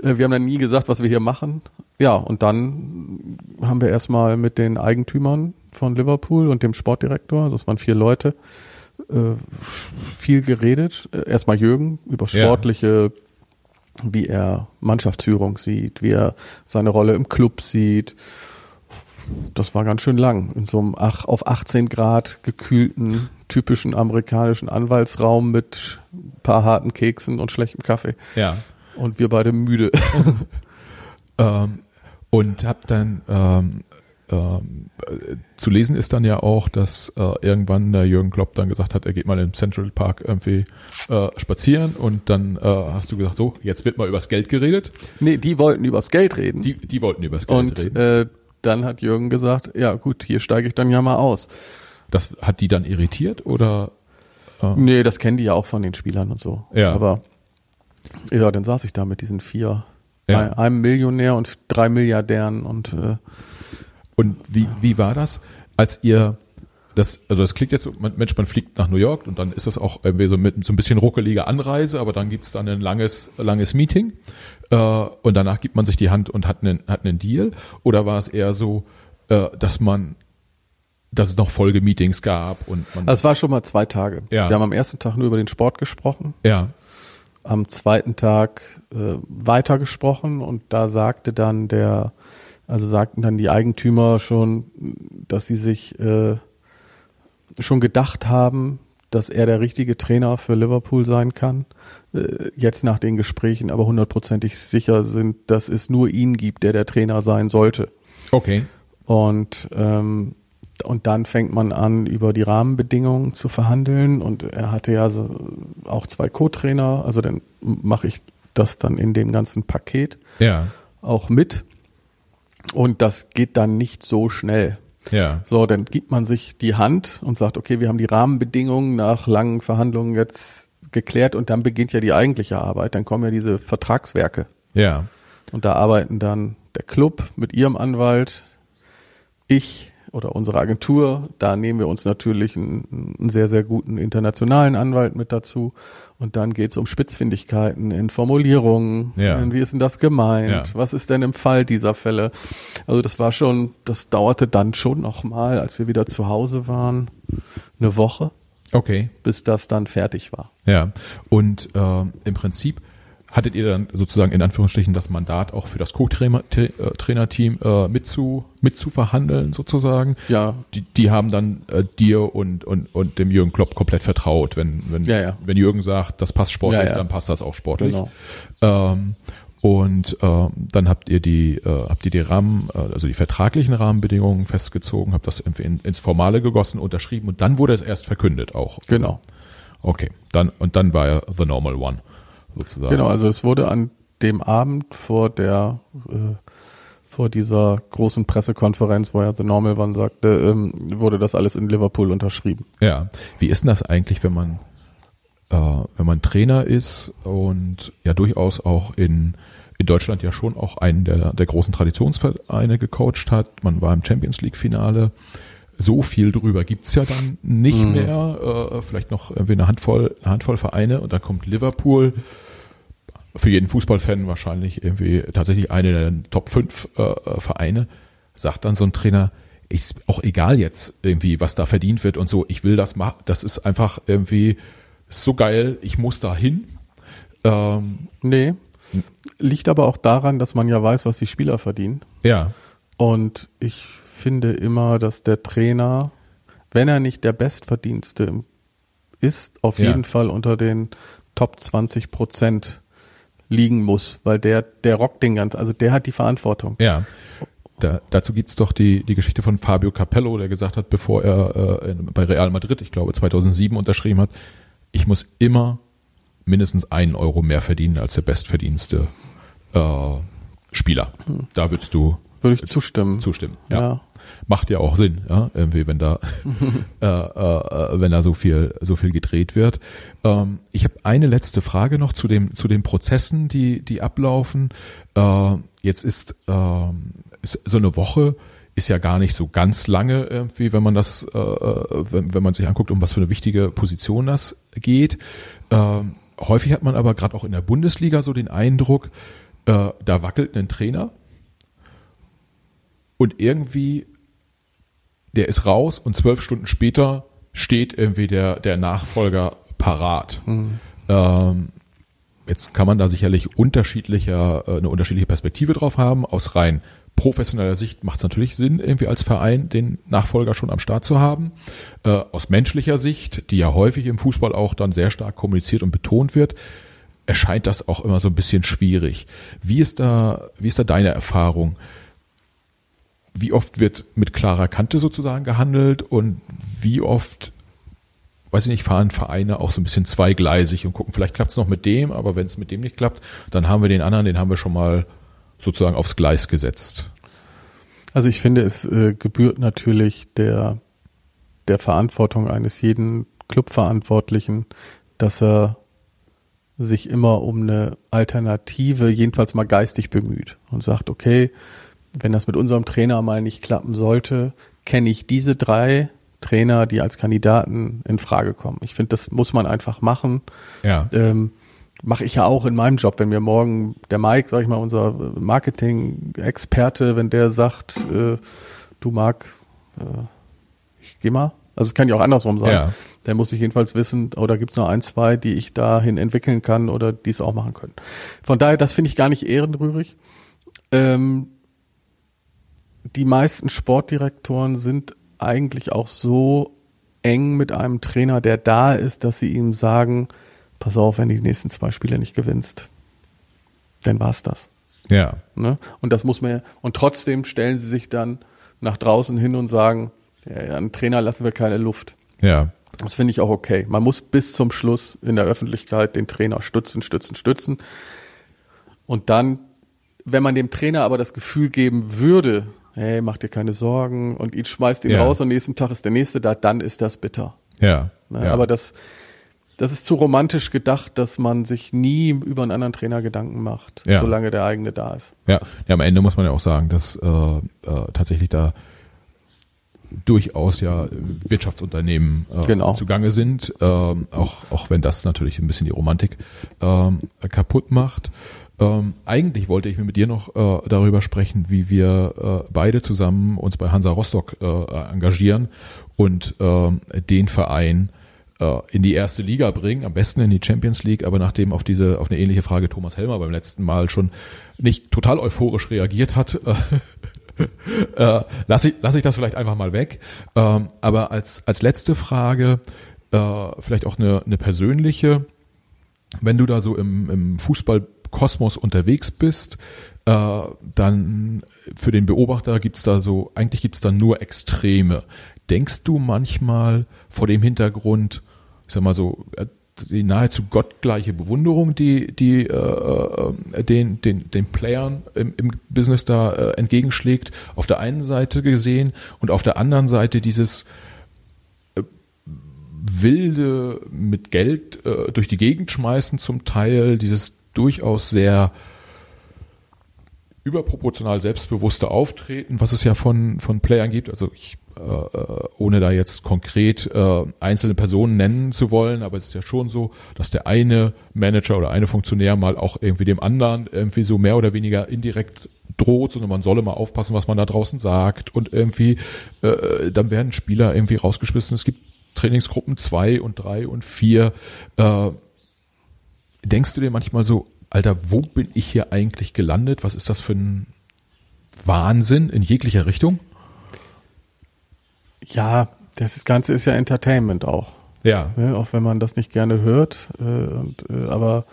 Äh, Wir haben dann nie gesagt, was wir hier machen. Ja, und dann haben wir erstmal mit den Eigentümern von Liverpool und dem Sportdirektor, also es waren vier Leute, äh, viel geredet. Äh, Erstmal Jürgen über Ja. sportliche, wie er Mannschaftsführung sieht, wie er seine Rolle im Club sieht, das war ganz schön lang. In so einem ach, auf 18 Grad gekühlten, typischen amerikanischen Anwaltsraum mit ein paar harten Keksen und schlechtem Kaffee. Ja. Und wir beide müde. Ähm, und hab dann ähm, ähm, äh, zu lesen ist dann ja auch, dass äh, irgendwann der Jürgen Klopp dann gesagt hat, er geht mal im Central Park irgendwie äh, spazieren und dann äh, hast du gesagt, so, jetzt wird mal übers Geld geredet. nee, die wollten übers Geld reden. Die, die wollten übers Geld und reden. äh, dann hat Jürgen gesagt, ja gut, hier steige ich dann ja mal aus. Das hat die dann irritiert oder? Äh, Nee, das kennen die ja auch von den Spielern und so. Ja. Aber ja, dann saß ich da mit diesen vier, Ja. ein- einem Millionär und drei Milliardären und äh, Und wie, wie war das, als ihr das, also das klingt jetzt Mensch, man fliegt nach New York und dann ist das auch irgendwie so mit so ein bisschen ruckelige Anreise, aber dann gibt's dann ein langes, langes Meeting äh, und danach gibt man sich die Hand und hat einen, hat einen Deal. Oder war es eher so, äh, dass man, dass es noch Folgemeetings gab und man. es war schon mal zwei Tage. Ja. Wir haben am ersten Tag nur über den Sport gesprochen, ja, am zweiten Tag äh, weiter gesprochen und da sagte dann der, also sagten dann die Eigentümer schon, dass sie sich äh, schon gedacht haben, dass er der richtige Trainer für Liverpool sein kann. Äh, jetzt nach den Gesprächen aber hundertprozentig sicher sind, dass es nur ihn gibt, der der Trainer sein sollte. okay. Und, ähm, und dann fängt man an, über die Rahmenbedingungen zu verhandeln. Und er hatte ja auch zwei Co-Trainer, also dann mache ich das dann in dem ganzen Paket Ja, auch mit. Und das geht dann nicht so schnell. ja, So, dann gibt man sich die Hand und sagt, okay, wir haben die Rahmenbedingungen nach langen Verhandlungen jetzt geklärt und dann beginnt ja die eigentliche Arbeit. Dann kommen ja diese Vertragswerke. ja, Und da arbeiten dann der Club mit ihrem Anwalt, ich oder unsere Agentur. Da nehmen wir uns natürlich einen, einen sehr, sehr guten internationalen Anwalt mit dazu. Und dann geht's um Spitzfindigkeiten in Formulierungen. Ja. In Wie ist denn das gemeint? Ja. Was ist denn im Fall dieser Fälle? Also das war schon, das dauerte dann schon noch mal, als wir wieder zu Hause waren, eine Woche, okay. bis das dann fertig war. Ja, und ähm, im Prinzip hattet ihr dann sozusagen in Anführungsstrichen das Mandat auch für das Co-Trainer-Team äh, mitzu, mitzuverhandeln sozusagen. Ja. Die, die haben dann äh, dir und, und, und dem Jürgen Klopp komplett vertraut. Wenn, wenn, Ja, ja. wenn Jürgen sagt, das passt sportlich, Ja, dann passt das auch sportlich. Genau. Ähm, und ähm, dann habt ihr die, äh, habt ihr die Rahmen, äh, also die vertraglichen Rahmenbedingungen festgezogen, habt das irgendwie in, ins Formale gegossen, unterschrieben und dann wurde es erst verkündet auch. Genau. Okay, dann und dann war er the normal one sozusagen. Genau, also es wurde an dem Abend vor der äh, vor dieser großen Pressekonferenz, wo er The Normal One sagte, ähm, wurde das alles in Liverpool unterschrieben. Ja, wie ist denn das eigentlich, wenn man äh, wenn man Trainer ist und ja durchaus auch in in Deutschland ja schon auch einen der der großen Traditionsvereine gecoacht hat. Man war im Champions League Finale. So viel drüber gibt's ja dann nicht mehr. Äh, vielleicht noch irgendwie eine Handvoll, eine Handvoll Vereine und dann kommt Liverpool. Für jeden Fußballfan wahrscheinlich irgendwie tatsächlich eine der Top 5 äh, Vereine. Sagt dann so ein Trainer, ist auch egal jetzt irgendwie, was da verdient wird und so. Ich will das machen. Das ist einfach irgendwie so geil. Ich muss da hin. Ähm, Nee. Liegt aber auch daran, dass man ja weiß, was die Spieler verdienen. ja, Und ich finde immer, dass der Trainer, wenn er nicht der Bestverdienste ist, auf Ja. jeden Fall unter den Top 20 Prozent liegen muss, weil der, der rockt den ganzen, also der hat die Verantwortung. ja. Da, dazu gibt's doch die, die Geschichte von Fabio Capello, der gesagt hat, bevor er äh, bei Real Madrid, ich glaube 2007 unterschrieben hat, ich muss immer mindestens einen Euro mehr verdienen als der bestverdienste äh, Spieler. Da würdest du Würde ich zustimmen. zustimmen. Ja. Ja. Macht ja auch Sinn, ja, irgendwie, wenn da, äh, äh, wenn da so viel, so viel gedreht wird. Ähm, ich habe eine letzte Frage noch zu dem, zu den Prozessen, die, die ablaufen. Äh, jetzt ist, ähm, ist so eine Woche ist ja gar nicht so ganz lange irgendwie, wenn man das, äh, äh, wenn, wenn man sich anguckt, um was für eine wichtige Position das geht. Ähm, häufig hat man aber gerade auch in der Bundesliga so den Eindruck, äh, da wackelt ein Trainer und irgendwie der ist raus und zwölf Stunden später steht irgendwie der, der Nachfolger parat. Ähm, jetzt kann man da sicherlich unterschiedlicher, äh, eine unterschiedliche Perspektive drauf haben, aus rein professioneller Sicht macht es natürlich Sinn, irgendwie als Verein den Nachfolger schon am Start zu haben. Äh, aus menschlicher Sicht, die ja häufig im Fußball auch dann sehr stark kommuniziert und betont wird, erscheint das auch immer so ein bisschen schwierig. Wie ist da, wie ist da deine Erfahrung? Wie oft wird mit klarer Kante sozusagen gehandelt und wie oft, weiß ich nicht, fahren Vereine auch so ein bisschen zweigleisig und gucken, vielleicht klappt es noch mit dem, aber wenn es mit dem nicht klappt, dann haben wir den anderen, den haben wir schon mal sozusagen aufs Gleis gesetzt. Also ich finde, es äh, gebührt natürlich der, der Verantwortung eines jeden Clubverantwortlichen, dass er sich immer um eine Alternative, jedenfalls mal geistig bemüht und sagt, okay, wenn das mit unserem Trainer mal nicht klappen sollte, kenne ich diese drei Trainer, die als Kandidaten in Frage kommen. Ich finde, das muss man einfach machen. Ja. Ähm, Mache ich ja auch in meinem Job, wenn mir morgen der Mike, sag ich mal, unser Marketing-Experte, wenn der sagt, äh, du Marc, äh, ich geh mal, also es kann ja auch andersrum sein. Ja. Der muss ich jedenfalls wissen, oder gibt es noch ein, zwei, die ich dahin entwickeln kann oder die es auch machen können. Von daher, das finde ich gar nicht ehrenrührig. Ähm, die meisten Sportdirektoren sind eigentlich auch so eng mit einem Trainer, der da ist, dass sie ihm sagen, pass auf, wenn du die nächsten zwei Spiele nicht gewinnst, dann war's das. Ja. Ne? Und das muss man, und trotzdem stellen sie sich dann nach draußen hin und sagen, ja, ja, einen Trainer lassen wir keine Luft. Ja. Das finde ich auch okay. Man muss bis zum Schluss in der Öffentlichkeit den Trainer stützen, stützen, stützen. Und dann, wenn man dem Trainer aber das Gefühl geben würde, hey, mach dir keine Sorgen und ihn schmeißt ihn ja. raus und nächsten Tag ist der nächste da, dann ist das bitter. Ja. Ja. Aber das, das ist zu romantisch gedacht, dass man sich nie über einen anderen Trainer Gedanken macht, ja. solange der eigene da ist. Ja. ja, am Ende muss man ja auch sagen, dass äh, äh, tatsächlich da durchaus ja Wirtschaftsunternehmen äh, genau. zugange sind, ähm, auch, auch wenn das natürlich ein bisschen die Romantik ähm, kaputt macht. Ähm, eigentlich wollte ich mit dir noch äh, darüber sprechen, wie wir äh, beide zusammen uns bei Hansa Rostock äh, engagieren und äh, den Verein äh, in die erste Liga bringen, am besten in die Champions League, aber nachdem auf diese, auf eine ähnliche Frage Thomas Helmer beim letzten Mal schon nicht total euphorisch reagiert hat, äh, äh, lass, ich, lass ich das vielleicht einfach mal weg. Ähm, aber als, als letzte Frage, äh, vielleicht auch eine, eine persönliche, wenn du da so im, im Fußballkosmos unterwegs bist, äh, dann für den Beobachter gibt's da so, eigentlich gibt's da nur Extreme. Denkst du manchmal vor dem Hintergrund, ich sag mal so, äh, die nahezu gottgleiche Bewunderung, die, die äh, äh, den, den, den Playern im, im Business da äh, entgegenschlägt, auf der einen Seite gesehen und auf der anderen Seite dieses äh, wilde mit Geld äh, durch die Gegend schmeißen zum Teil, dieses durchaus sehr überproportional selbstbewusste Auftreten, was es ja von, von Playern gibt. Also ich äh, ohne da jetzt konkret äh, einzelne Personen nennen zu wollen, aber es ist ja schon so, dass der eine Manager oder eine Funktionär mal auch irgendwie dem anderen irgendwie so mehr oder weniger indirekt droht, sondern man solle mal aufpassen, was man da draußen sagt und irgendwie äh, dann werden Spieler irgendwie rausgeschmissen. Es gibt Trainingsgruppen zwei und drei und vier. Äh, denkst du dir manchmal so, Alter, wo bin ich hier eigentlich gelandet? Was ist das für ein Wahnsinn in jeglicher Richtung? Ja, das Ganze ist ja Entertainment auch. Ja. ne, auch wenn man das nicht gerne hört. Äh, und, äh, aber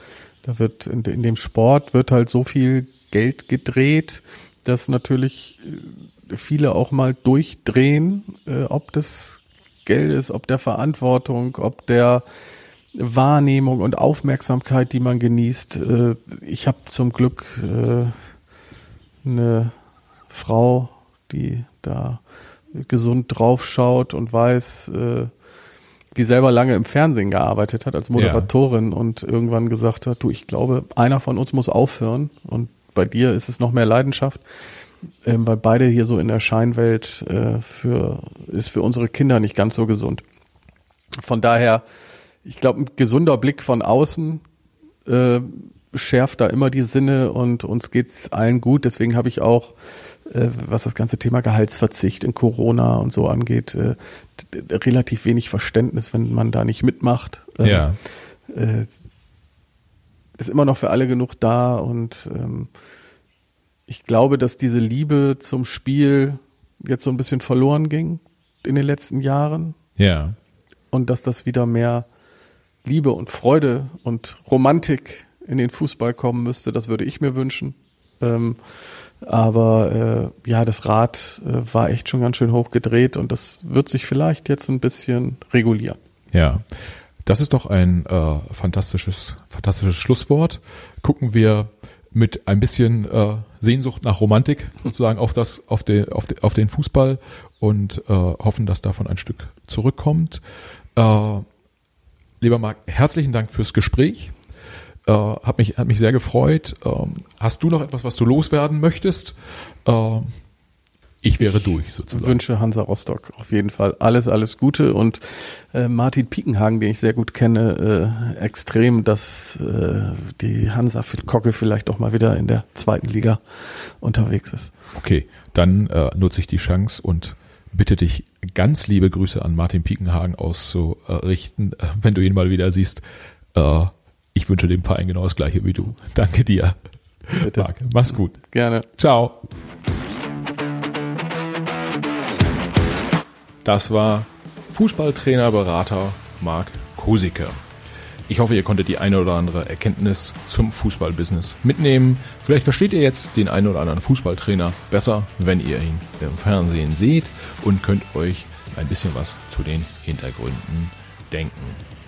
da wird in, in, dem Sport wird halt so viel Geld gedreht, dass natürlich äh, viele auch mal durchdrehen, äh, ob des Geldes, ob der Verantwortung, ob der Wahrnehmung und Aufmerksamkeit, die man genießt. Äh, ich habe zum Glück äh, eine Frau, die da gesund draufschaut und weiß, äh, die selber lange im Fernsehen gearbeitet hat als Moderatorin ja. und irgendwann gesagt hat, du, ich glaube, einer von uns muss aufhören und bei dir ist es noch mehr Leidenschaft, ähm, weil beide hier so in der Scheinwelt für ist für unsere Kinder nicht ganz so gesund. Von daher, ich glaube, ein gesunder Blick von außen äh, schärft da immer die Sinne und uns geht's allen gut. Deswegen habe ich auch äh, was das ganze Thema Gehaltsverzicht in Corona und so angeht, äh, relativ wenig Verständnis, wenn man da nicht mitmacht. Ähm, ja. Äh, ist immer noch für alle genug da und ähm, ich glaube, dass diese Liebe zum Spiel jetzt so ein bisschen verloren ging in den letzten Jahren. Ja. Und dass das wieder mehr Liebe und Freude und Romantik in den Fußball kommen müsste, das würde ich mir wünschen. Ähm, aber äh, ja, das Rad äh, war echt schon ganz schön hoch gedreht und das wird sich vielleicht jetzt ein bisschen regulieren. Ja, das ist doch ein äh, fantastisches, fantastisches Schlusswort. Gucken wir mit ein bisschen äh, Sehnsucht nach Romantik sozusagen auf das, auf den, auf den, auf den Fußball und äh, hoffen, dass davon ein Stück zurückkommt. Äh, lieber Marc, herzlichen Dank fürs Gespräch. Äh, hat mich hat mich sehr gefreut. Ähm, hast du noch etwas, was du loswerden möchtest? Äh, ich wäre ich durch sozusagen. wünsche Hansa Rostock auf jeden Fall alles, alles Gute und äh, Martin Piekenhagen, den ich sehr gut kenne, äh, extrem, dass äh, die Hansa Kocke vielleicht doch mal wieder in der zweiten Liga unterwegs ist. Okay, dann äh, nutze ich die Chance und bitte dich ganz liebe Grüße an Martin Piekenhagen auszurichten, äh, wenn du ihn mal wieder siehst. Äh, ich wünsche dem Verein genau das gleiche wie du. Danke dir. Bitte. Marc, mach's gut. Gerne. Ciao. Das war Fußballtrainer, Berater Marc Kosicke. Ich hoffe, ihr konntet die eine oder andere Erkenntnis zum Fußballbusiness mitnehmen. Vielleicht versteht ihr jetzt den einen oder anderen Fußballtrainer besser, wenn ihr ihn im Fernsehen seht und könnt euch ein bisschen was zu den Hintergründen denken.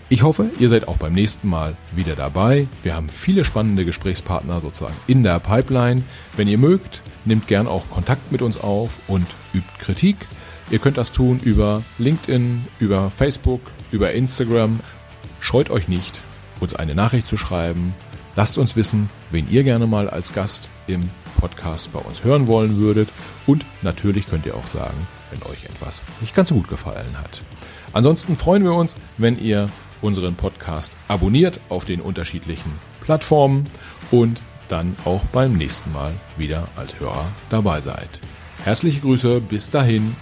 Ich hoffe, ihr seid auch beim nächsten Mal wieder dabei. Wir haben viele spannende Gesprächspartner sozusagen in der Pipeline. Wenn ihr mögt, nehmt gern auch Kontakt mit uns auf und übt Kritik. Ihr könnt das tun über LinkedIn, über Facebook, über Instagram. Scheut euch nicht, uns eine Nachricht zu schreiben. Lasst uns wissen, wen ihr gerne mal als Gast im Podcast bei uns hören wollen würdet. Und natürlich könnt ihr auch sagen, wenn euch etwas nicht ganz so gut gefallen hat. Ansonsten freuen wir uns, wenn ihr unseren Podcast abonniert auf den unterschiedlichen Plattformen und dann auch beim nächsten Mal wieder als Hörer dabei seid. Herzliche Grüße, bis dahin.